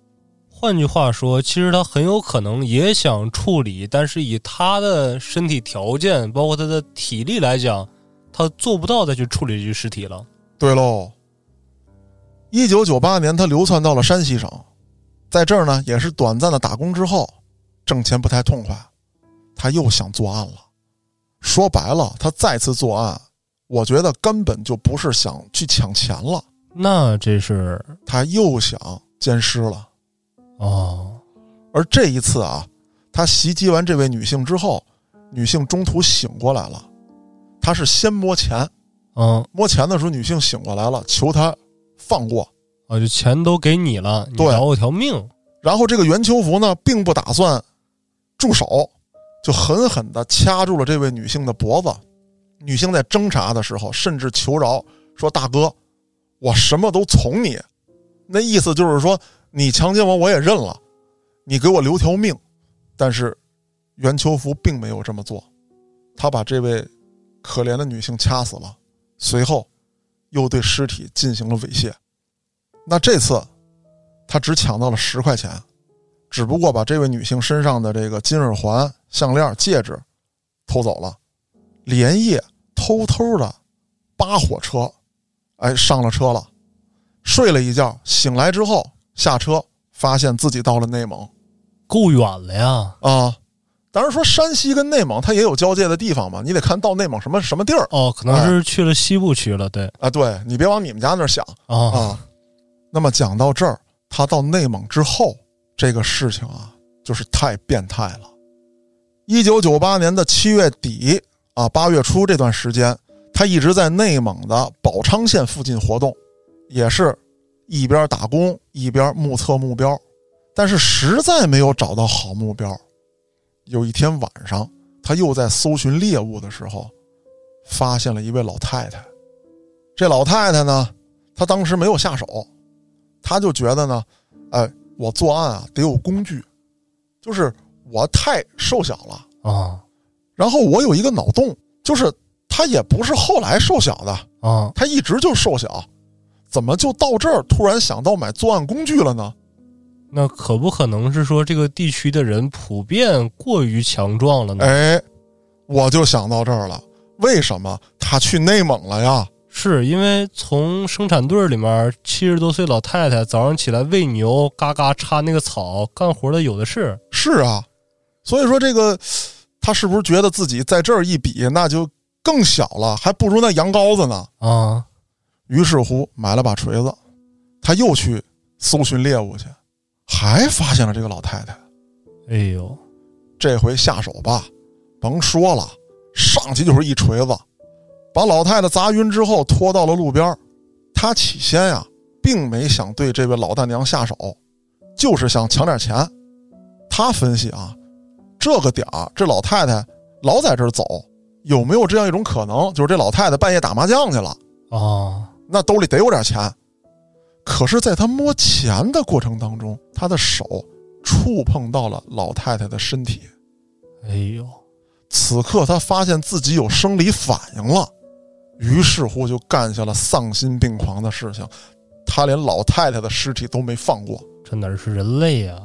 换句话说，其实他很有可能也想处理，但是以他的身体条件，包括他的体力来讲，他做不到再去处理这具尸体了。对喽。一九九八年，他流窜到了山西省，在这儿呢，也是短暂的打工之后，挣钱不太痛快，他又想作案了。说白了，他再次作案，我觉得根本就不是想去抢钱了，那这是他又想奸尸了，哦。而这一次啊，他袭击完这位女性之后，女性中途醒过来了，他是先摸钱，嗯，摸钱的时候女性醒过来了，求他放过，啊，就钱都给你了，你饶我条命。然后这个袁秋福呢，并不打算住手。就狠狠地掐住了这位女性的脖子，女性在挣扎的时候，甚至求饶说：“大哥，我什么都从你。”那意思就是说，你强奸我，我也认了，你给我留条命。但是袁秋福并没有这么做，他把这位可怜的女性掐死了，随后又对尸体进行了猥亵。那这次他只抢到了十块钱。只不过把这位女性身上的这个金耳环、项链、戒指偷走了，连夜偷偷的扒火车，哎，上了车了，睡了一觉，醒来之后下车，发现自己到了内蒙，够远了呀！啊，当然说山西跟内蒙它也有交界的地方嘛，你得看到内蒙什么什么地儿哦，可能是去了西部区了，对啊，对你别往你们家那儿想啊。那么讲到这儿，他到内蒙之后。这个事情啊，就是太变态了。一九九八年的七月底啊，八月初这段时间，他一直在内蒙的保昌县附近活动，也是一边打工一边目测目标，但是实在没有找到好目标。有一天晚上，他又在搜寻猎物的时候，发现了一位老太太。这老太太呢，她当时没有下手，她就觉得呢，哎。我作案啊，得有工具，就是我太瘦小了啊。然后我有一个脑洞，就是她也不是后来瘦小的啊，她一直就瘦小，怎么就到这儿突然想到买作案工具了呢？那可不可能是说这个地区的人普遍过于强壮了呢？哎，我就想到这儿了，为什么他去内蒙了呀？是因为从生产队里面七十多岁老太太早上起来喂牛，嘎嘎插那个草，干活的有的是。是啊，所以说这个他是不是觉得自己在这儿一比，那就更小了，还不如那羊羔子呢？啊，于是乎买了把锤子，他又去搜寻猎物去，还发现了这个老太太。哎呦，这回下手吧，甭说了，上去就是一锤子。把老太太砸晕之后，拖到了路边他起先呀，并没想对这位老大娘下手，就是想抢点钱。他分析啊，这个点儿这老太太老在这儿走，有没有这样一种可能，就是这老太太半夜打麻将去了啊？那兜里得有点钱。可是，在他摸钱的过程当中，他的手触碰到了老太太的身体。哎呦！此刻他发现自己有生理反应了。于是乎，就干下了丧心病狂的事情。他连老太太的尸体都没放过，这哪是人类呀？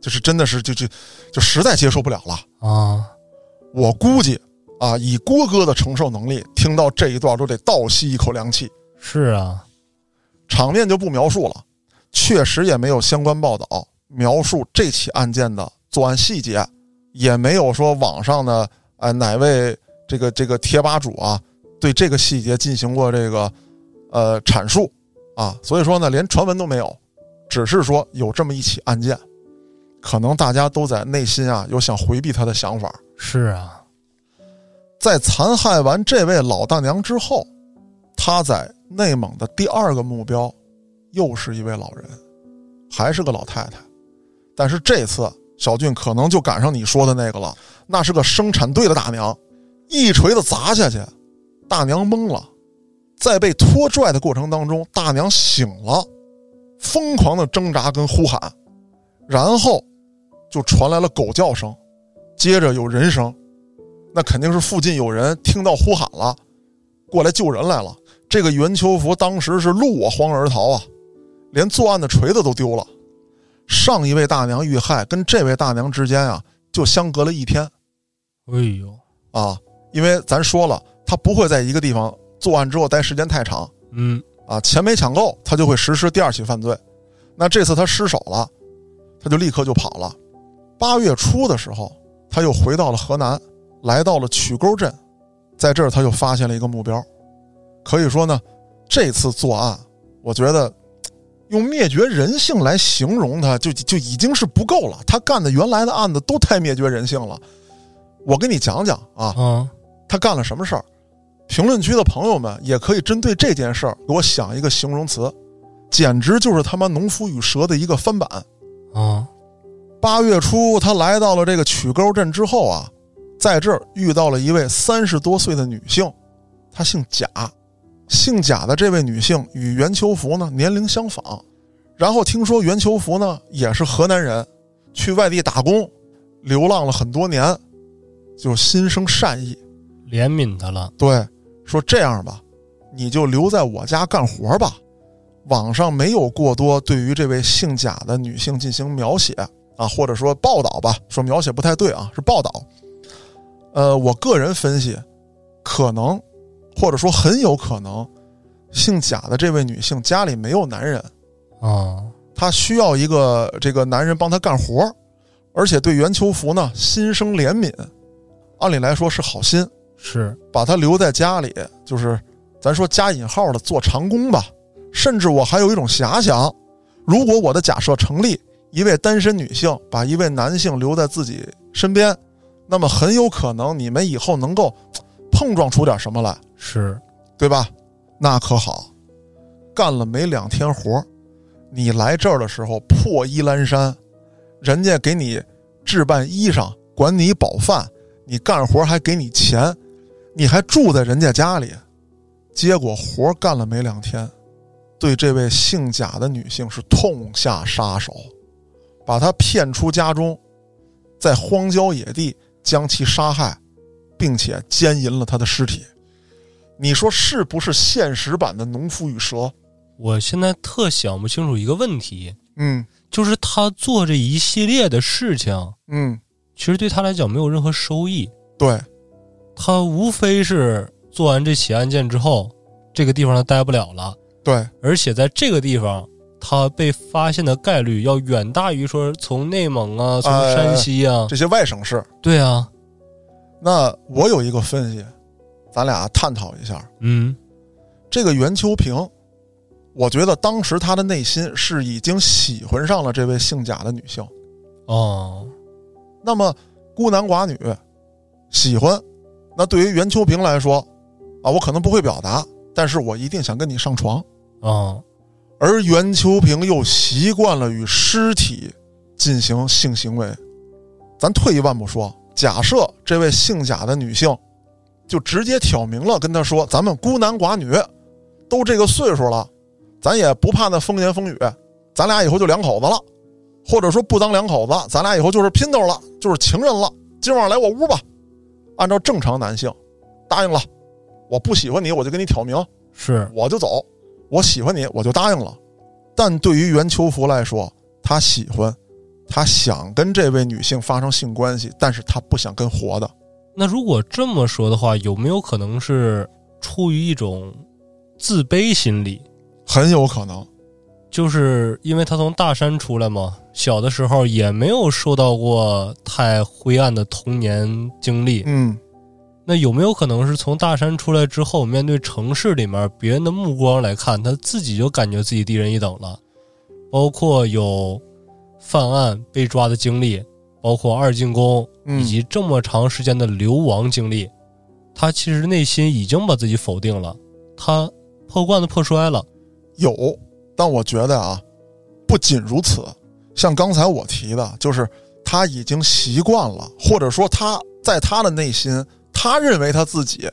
就是真的是就就就实在接受不了了啊！我估计啊，以郭哥的承受能力，听到这一段都得倒吸一口凉气。是啊，场面就不描述了，确实也没有相关报道描述这起案件的作案细节，也没有说网上的呃哪位这个这个贴吧主啊。对这个细节进行过这个，呃阐述，啊，所以说呢，连传闻都没有，只是说有这么一起案件，可能大家都在内心啊有想回避他的想法。是啊，在残害完这位老大娘之后，他在内蒙的第二个目标，又是一位老人，还是个老太太，但是这次小俊可能就赶上你说的那个了，那是个生产队的大娘，一锤子砸下去。大娘懵了，在被拖拽的过程当中，大娘醒了，疯狂的挣扎跟呼喊，然后就传来了狗叫声，接着有人声，那肯定是附近有人听到呼喊了，过来救人来了。这个袁秋福当时是落荒而逃啊，连作案的锤子都丢了。上一位大娘遇害，跟这位大娘之间啊，就相隔了一天。哎呦啊，因为咱说了。他不会在一个地方作案之后待时间太长，嗯，啊，钱没抢够，他就会实施第二起犯罪。那这次他失手了，他就立刻就跑了。八月初的时候，他又回到了河南，来到了曲沟镇，在这儿他又发现了一个目标。可以说呢，这次作案，我觉得用灭绝人性来形容他，就就已经是不够了。他干的原来的案子都太灭绝人性了。我跟你讲讲啊，嗯，他干了什么事儿？评论区的朋友们也可以针对这件事儿给我想一个形容词，简直就是他妈农夫与蛇的一个翻版啊！八月初，他来到了这个曲沟镇之后啊，在这儿遇到了一位三十多岁的女性，她姓贾，姓贾的这位女性与袁秋福呢年龄相仿，然后听说袁秋福呢也是河南人，去外地打工，流浪了很多年，就心生善意，怜悯他了，对。说这样吧，你就留在我家干活吧。网上没有过多对于这位姓贾的女性进行描写啊，或者说报道吧。说描写不太对啊，是报道。呃，我个人分析，可能或者说很有可能，姓贾的这位女性家里没有男人啊，她需要一个这个男人帮她干活，而且对袁秋福呢心生怜悯，按理来说是好心。是把她留在家里，就是咱说加引号的做长工吧。甚至我还有一种遐想，如果我的假设成立，一位单身女性把一位男性留在自己身边，那么很有可能你们以后能够碰撞出点什么来，是对吧？那可好，干了没两天活，你来这儿的时候破衣烂衫，人家给你置办衣裳，管你饱饭，你干活还给你钱。你还住在人家家里，结果活干了没两天，对这位姓贾的女性是痛下杀手，把她骗出家中，在荒郊野地将其杀害，并且奸淫了他的尸体。你说是不是现实版的农夫与蛇？我现在特想不清楚一个问题，嗯就是他做这一系列的事情，嗯，其实对他来讲没有任何收益，对他无非是做完这起案件之后，这个地方他待不了了，对而且在这个地方。他被发现的概率要远大于说从内蒙啊，从山西啊、这些外省市。对啊，那我有一个分析，咱俩探讨一下。嗯，这个袁秋平，我觉得当时他的内心是已经喜欢上了这位姓贾的女性。哦，那么孤男寡女，喜欢，那对于袁秋平来说，啊，我可能不会表达，但是我一定想跟你上床。啊，而袁秋平又习惯了与尸体进行性行为。咱退一万步说，假设这位姓贾的女性就直接挑明了跟他说：“咱们孤男寡女，都这个岁数了，咱也不怕那风言风语，咱俩以后就两口子了，或者说不当两口子，咱俩以后就是姘头了，就是情人了。今晚来我屋吧。”按照正常男性，答应了。我不喜欢你，我就跟你挑明，是我就走。我喜欢你，我就答应了。但对于袁秋福来说，他喜欢，他想跟这位女性发生性关系，但是他不想跟活的。那如果这么说的话，有没有可能是出于一种自卑心理？很有可能，就是因为他从大山出来嘛，小的时候也没有受到过太灰暗的童年经历。嗯，那有没有可能是从大山出来之后，面对城市里面别人的目光来看，他自己就感觉自己低人一等了？包括有犯案被抓的经历，包括二进宫，嗯以及这么长时间的流亡经历，他其实内心已经把自己否定了，他破罐子破摔了。有，但我觉得啊，不仅如此，像刚才我提的，就是他已经习惯了，或者说他在他的内心，他认为他自己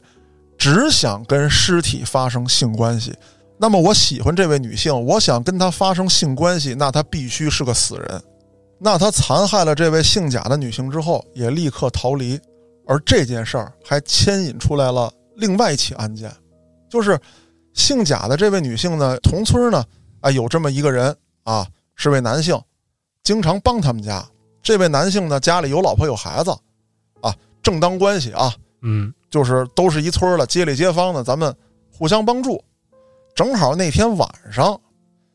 只想跟尸体发生性关系。那么我喜欢这位女性，我想跟她发生性关系，那她必须是个死人。那他残害了这位姓贾的女性之后，也立刻逃离，而这件事儿还牵引出来了另外一起案件，就是姓贾的这位女性呢，同村呢，啊，有这么一个人啊，是位男性，经常帮他们家。这位男性呢，家里有老婆有孩子，啊，正当关系啊，嗯就是都是一村儿的，街里街坊的，咱们互相帮助。正好那天晚上，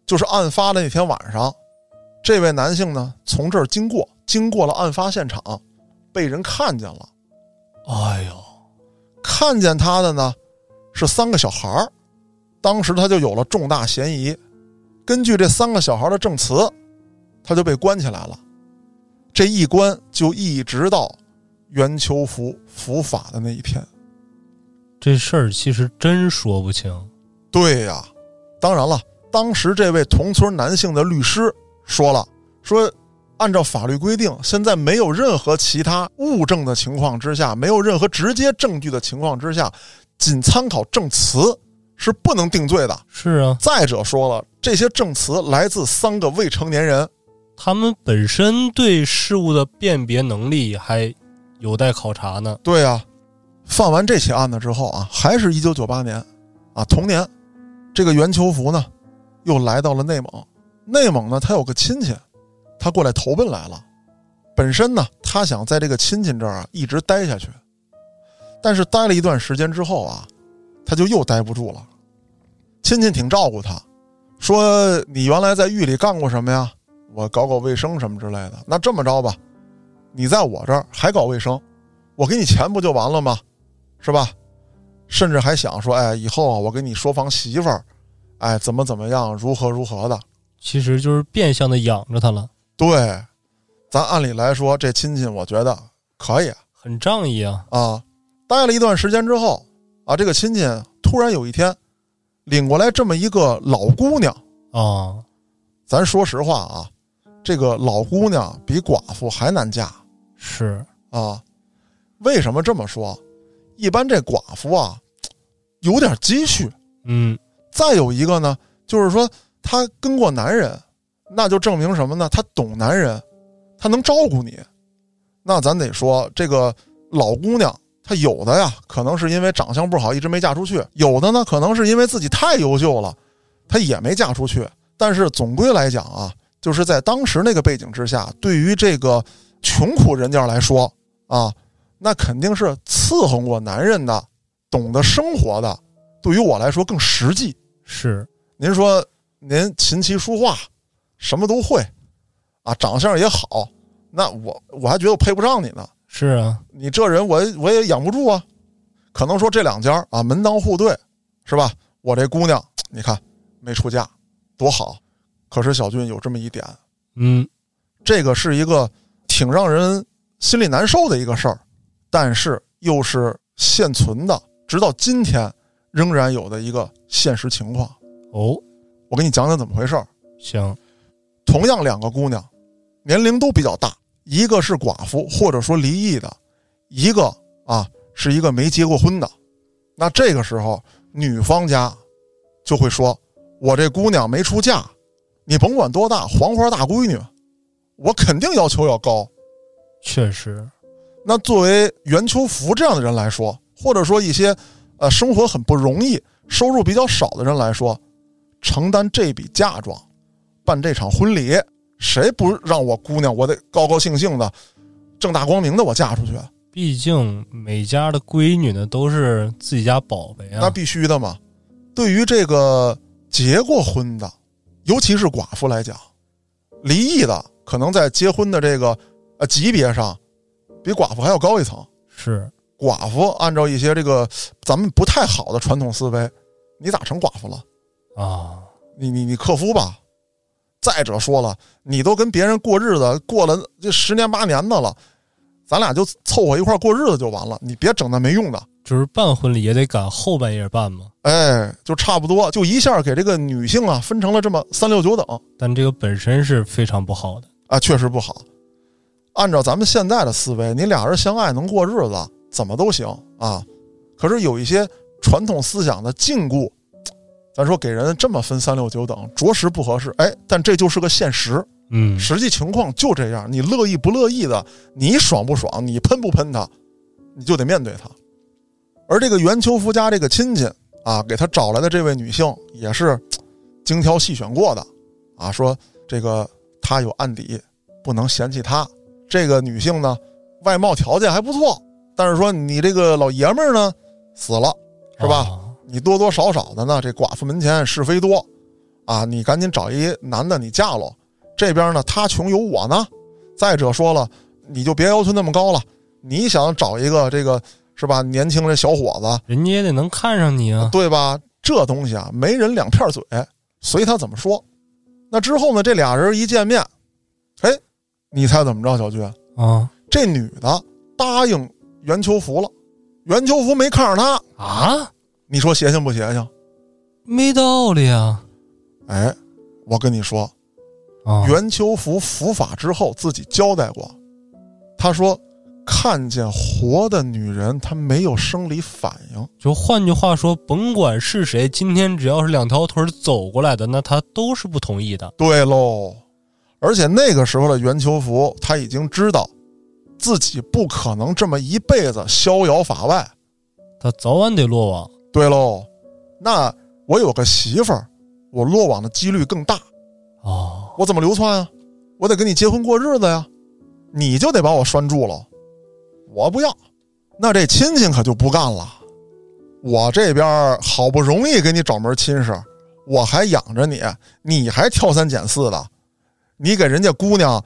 就是案发的那天晚上，这位男性呢从这儿经过，经过了案发现场，被人看见了。哎呦，看见他的呢是三个小孩儿，当时他就有了重大嫌疑。根据这三个小孩的证词，他就被关起来了。这一关就一直到袁秋福伏法的那一天。这事儿其实真说不清。对呀，当然了，当时这位同村男性的律师说了，说按照法律规定，现在没有任何其他物证的情况之下，没有任何直接证据的情况之下，仅参考证词是不能定罪的。是啊，再者说了，这些证词来自三个未成年人，他们本身对事物的辨别能力还有待考察呢。对呀、犯完这起案子之后啊，还是一九九八年，啊，同年，这个袁秋福呢，又来到了内蒙。内蒙呢，他有个亲戚，他过来投奔来了。本身呢，他想在这个亲戚这儿啊一直待下去，但是待了一段时间之后啊，他就又待不住了。亲戚挺照顾他，说你原来在狱里干过什么呀？我搞搞卫生什么之类的。那这么着吧，你在我这儿还搞卫生，我给你钱不就完了吗？是吧？甚至还想说，哎，以后啊，我给你说房媳妇儿，哎，怎么怎么样，如何如何的。其实就是变相的养着他了，对，咱按理来说，这亲戚我觉得可以很仗义啊。啊。待了一段时间之后啊，这个亲戚突然有一天领过来这么一个老姑娘。啊，咱说实话啊，这个老姑娘比寡妇还难嫁是啊。为什么这么说？一般这寡妇啊，有点积蓄。嗯，再有一个呢，就是说她跟过男人，那就证明什么呢？她懂男人，她能照顾你。那咱得说，这个老姑娘她有的呀，可能是因为长相不好，一直没嫁出去；有的呢，可能是因为自己太优秀了，她也没嫁出去。但是总归来讲啊，就是在当时那个背景之下，对于这个穷苦人家来说啊，那肯定是伺候过男人的、懂得生活的。对于我来说更实际。是，您说您琴棋书画什么都会，啊，长相也好，那我我还觉得我配不上你呢。是啊，你这人我我也养不住啊。可能说这两家啊门当户对，是吧？我这姑娘你看没出嫁。多好，可是小俊有这么一点，嗯，这个是一个挺让人心里难受的一个事儿，但是又是现存的，直到今天仍然有的一个现实情况。哦，我给你讲讲怎么回事儿。行，同样两个姑娘，年龄都比较大，一个是寡妇或者说离异的，一个啊是一个没结过婚的。那这个时候，女方家就会说。我这姑娘没出嫁，你甭管多大，黄花大闺女，我肯定要求要高。确实，那作为袁秋福这样的人来说，或者说一些呃生活很不容易、收入比较少的人来说，承担这笔嫁妆，办这场婚礼，谁不让我姑娘我得高高兴兴的、正大光明的我嫁出去？毕竟每家的闺女呢都是自己家宝贝啊，那必须的嘛。对于这个。结过婚的，尤其是寡妇来讲，离异的可能在结婚的这个呃级别上，比寡妇还要高一层。是寡妇按照一些这个咱们不太好的传统思维，你咋成寡妇了啊？你你你克夫吧。再者说了，你都跟别人过日子过了这十年八年的了，咱俩就凑合一块过日子就完了，你别整那没用的。就是办婚礼也得赶后半夜办嘛，哎，就差不多，就一下给这个女性啊分成了这么三六九等。但这个本身是非常不好的啊，确实不好。按照咱们现在的思维，你俩人相爱能过日子，怎么都行啊。可是有一些传统思想的禁锢，咱说给人这么分三六九等，着实不合适。哎，但这就是个现实，嗯，实际情况就这样。你乐意不乐意的，你爽不爽，你喷不喷他，你就得面对他。而这个袁秋福家这个亲戚啊，给他找来的这位女性也是精挑细选过的，啊，说这个他有案底，不能嫌弃他。这个女性呢，外貌条件还不错，但是说你这个老爷们儿呢死了，是吧？你多多少少的呢，这寡妇门前是非多，啊，你赶紧找一男的你嫁喽。这边呢，他穷有我呢。再者说了，你就别要求那么高了，你想找一个这个。是吧？年轻人小伙子，人家也得能看上你啊，对吧？这东西啊，没人两片嘴，随他怎么说。那之后呢？这俩人一见面，哎，你猜怎么着？小军啊，这女的答应袁秋福了，袁秋福没看上他啊？你说邪性不邪性？没道理啊！哎，我跟你说，袁秋福伏法之后自己交代过，他说。看见活的女人，他没有生理反应。就换句话说，甭管是谁，今天只要是两条腿走过来的，那他都是不同意的。对喽，而且那个时候的袁秋福，他已经知道自己不可能这么一辈子逍遥法外，他早晚得落网。对喽，那我有个媳妇儿，我落网的几率更大。哦，我怎么流窜啊？我得跟你结婚过日子呀，你就得把我拴住了。我不要，那这亲戚可就不干了。我这边好不容易给你找门亲事，我还养着你，你还挑三拣四的，你给人家姑娘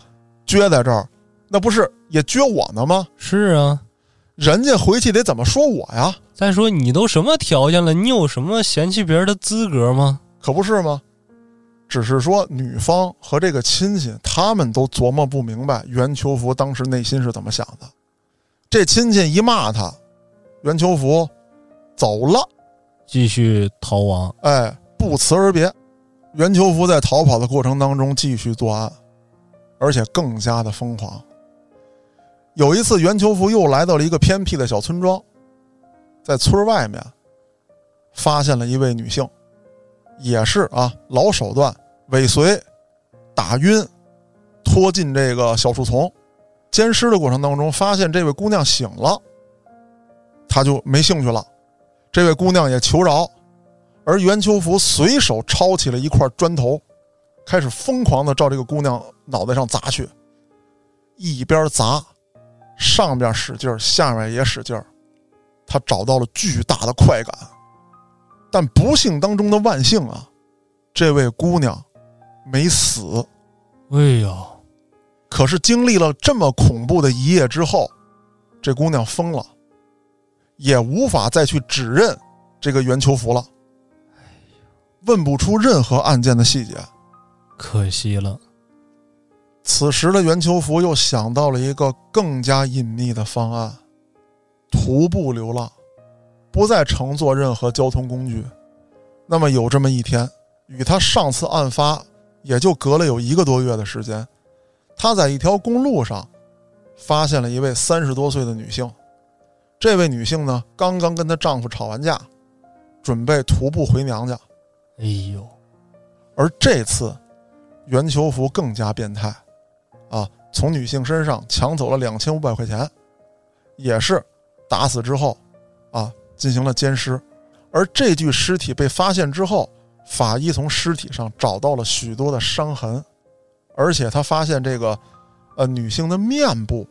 撅在这儿，那不是也撅我呢吗？是啊，人家回去得怎么说我呀？再说你都什么条件了，你有什么嫌弃别人的资格吗？可不是吗？只是说女方和这个亲戚，他们都琢磨不明白袁秋福当时内心是怎么想的。这亲戚一骂他，袁秋福走了，继续逃亡。哎，不辞而别。袁秋福在逃跑的过程当中继续作案，而且更加的疯狂。有一次，袁秋福又来到了一个偏僻的小村庄，在村外面发现了一位女性，也是啊老手段，尾随、打晕、拖进这个小树丛。奸尸的过程当中，发现这位姑娘醒了，他就没兴趣了。这位姑娘也求饶，而袁秋福随手抄起了一块砖头，开始疯狂的照这个姑娘脑袋上砸去，一边砸，上边使劲儿，下面也使劲儿，他找到了巨大的快感。但不幸当中的万幸啊，这位姑娘没死。哎呦！可是经历了这么恐怖的一夜之后，这姑娘疯了，也无法再去指认这个袁秋福了。问不出任何案件的细节，可惜了。此时的袁秋福又想到了一个更加隐秘的方案：徒步流浪，不再乘坐任何交通工具。那么有这么一天，与他上次案发也就隔了有一个多月的时间。他在一条公路上，发现了一位三十多岁的女性。这位女性呢，刚刚跟她丈夫吵完架，准备徒步回娘家。哎呦！而这次，袁秋福更加变态，啊，从女性身上抢走了两千五百块钱，也是打死之后，啊，进行了奸尸。而这具尸体被发现之后，法医从尸体上找到了许多的伤痕。而且他发现这个，呃，女性的面部，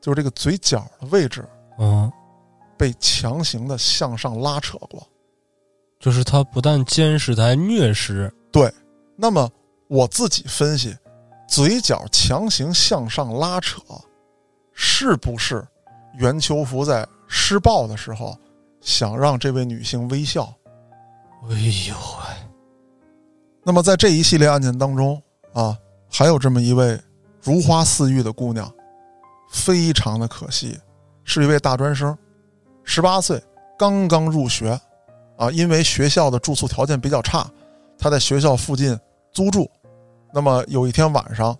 就是这个嘴角的位置，嗯，被强行的向上拉扯过，就是他不但监视，他还虐尸。对，那么我自己分析，嘴角强行向上拉扯，是不是袁秋福在施暴的时候想让这位女性微笑？哎呦喂！那么在这一系列案件当中啊。还有这么一位如花似玉的姑娘，非常的可惜，是一位大专生，十八岁，刚刚入学，啊，因为学校的住宿条件比较差，她在学校附近租住。那么有一天晚上，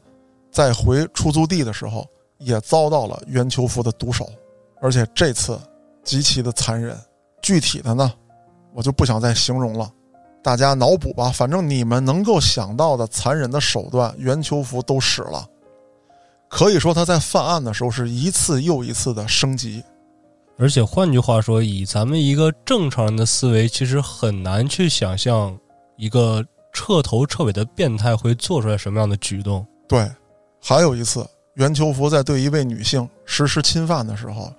在回出租地的时候，也遭到了袁秋福的毒手，而且这次极其的残忍。具体的呢，我就不想再形容了。大家脑补吧，反正你们能够想到的残忍的手段，袁秋福都使了。可以说他在犯案的时候是一次又一次的升级。而且换句话说，以咱们一个正常人的思维，其实很难去想象一个彻头彻尾的变态会做出来什么样的举动。对，还有一次，袁秋福在对一位女性实施侵犯的时候，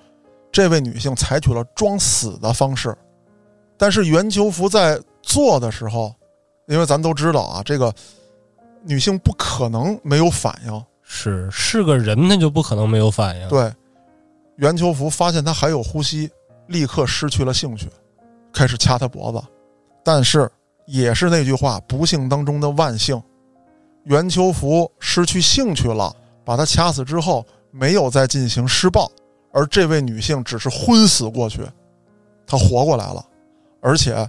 这位女性采取了装死的方式，但是袁秋福在。做的时候，因为咱都知道啊，这个女性不可能没有反应，是是个人，那就不可能没有反应。对，袁秋福发现她还有呼吸，立刻失去了兴趣，开始掐她脖子。但是也是那句话，不幸当中的万幸，袁秋福失去兴趣了，把他掐死之后，没有再进行施暴，而这位女性只是昏死过去，她活过来了，而且。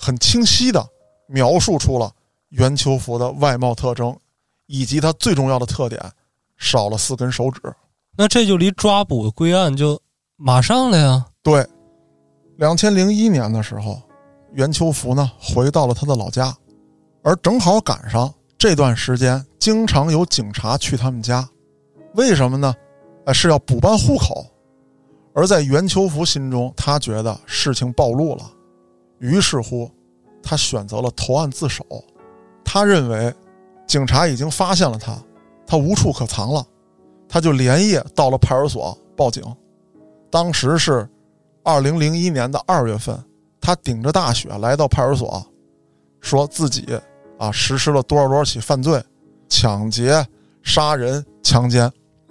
很清晰的描述出了袁秋福的外貌特征，以及他最重要的特点，少了四根手指。那这就离抓捕归案就马上了呀。对，两千零一年的时候，袁秋福呢回到了他的老家，而正好赶上这段时间，经常有警察去他们家。为什么呢？哎，是要补办户口。而在袁秋福心中，他觉得事情暴露了。于是乎，他选择了投案自首。他认为警察已经发现了他，他无处可藏了，他就连夜到了派出所报警。当时是二零零一年的二月份，他顶着大雪来到派出所，说自己啊实施了多少多少起犯罪，抢劫、杀人、强奸。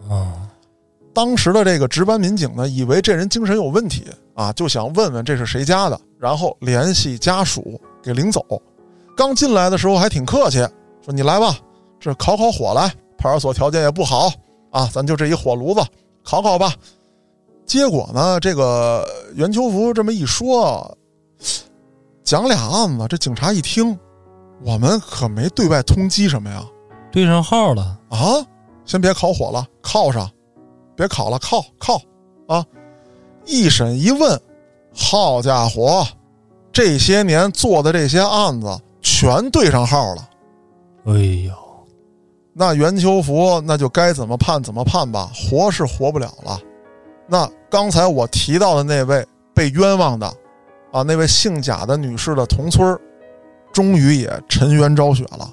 啊，当时的这个值班民警呢，以为这人精神有问题啊，就想问问这是谁家的。然后联系家属给领走，刚进来的时候还挺客气，说你来吧，这烤烤火来。派出所条件也不好啊，咱就这一火炉子烤烤吧。结果呢，这个袁秋福这么一说，讲俩案子，这警察一听，我们可没对外通缉什么呀，对上号了啊，先别烤火了，靠上，别烤了，靠靠啊，一审一问。好家伙，这些年做的这些案子全对上号了。哎呦，那袁秋福那就该怎么判怎么判吧，活是活不了了。那刚才我提到的那位被冤枉的啊那位姓贾的女士的同村，终于也沉冤昭雪了。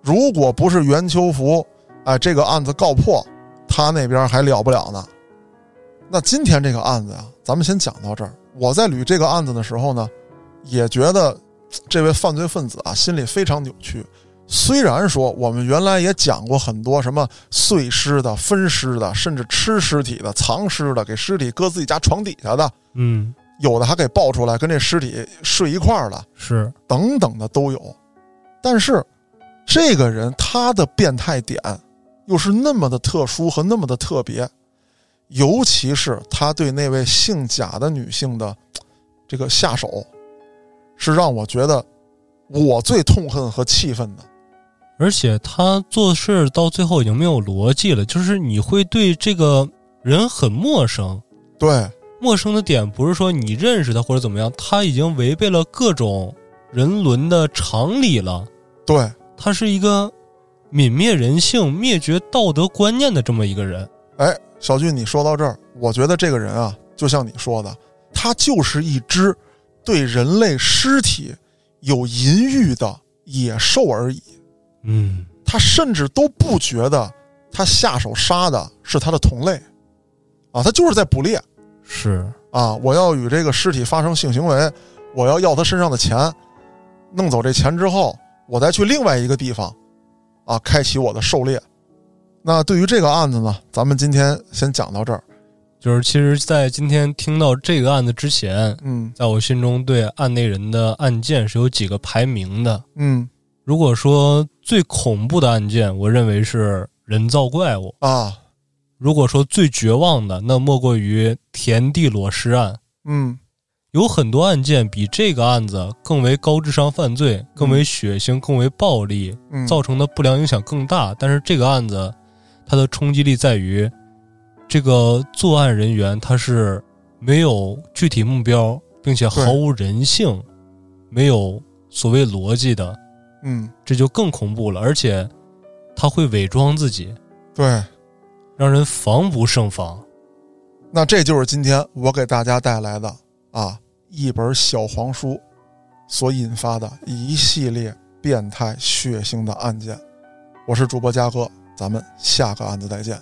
如果不是袁秋福，哎，这个案子告破，他那边还了不了呢。那今天这个案子啊，咱们先讲到这儿。我在捋这个案子的时候呢，也觉得这位犯罪分子啊心里非常扭曲。虽然说我们原来也讲过很多什么碎尸的、分尸的，甚至吃尸体的、藏尸的、给尸体搁自己家床底下的，嗯，有的还给抱出来跟这尸体睡一块儿的，是等等的都有。但是这个人他的变态点又是那么的特殊和那么的特别，尤其是他对那位姓贾的女性的这个下手，是让我觉得我最痛恨和气愤的。而且他做事到最后已经没有逻辑了，就是你会对这个人很陌生。对，陌生的点不是说你认识他或者怎么样，他已经违背了各种人伦的常理了。对，他是一个泯灭人性、灭绝道德观念的这么一个人。哎，小俊，你说到这儿，我觉得这个人啊，就像你说的，他就是一只对人类尸体有淫欲的野兽而已。嗯，他甚至都不觉得他下手杀的是他的同类，啊，他就是在捕猎，是啊，我要与这个尸体发生性行为，我要要他身上的钱，弄走这钱之后，我再去另外一个地方，啊，开启我的狩猎。那对于这个案子呢，咱们今天先讲到这儿。就是其实，在今天听到这个案子之前，嗯在我心中对案内人的案件是有几个排名的。嗯如果说最恐怖的案件，我认为是人造怪物；啊如果说最绝望的，那莫过于田地裸尸案。嗯有很多案件比这个案子更为高智商犯罪、更为血腥、更为暴力，嗯，造成的不良影响更大。但是这个案子，它的冲击力在于，这个作案人员他是没有具体目标，并且毫无人性，没有所谓逻辑的，嗯这就更恐怖了。而且他会伪装自己，对，让人防不胜防。那这就是今天我给大家带来的啊一本小黄书所引发的一系列变态血腥的案件。我是主播嘉哥，咱们下个案子再见。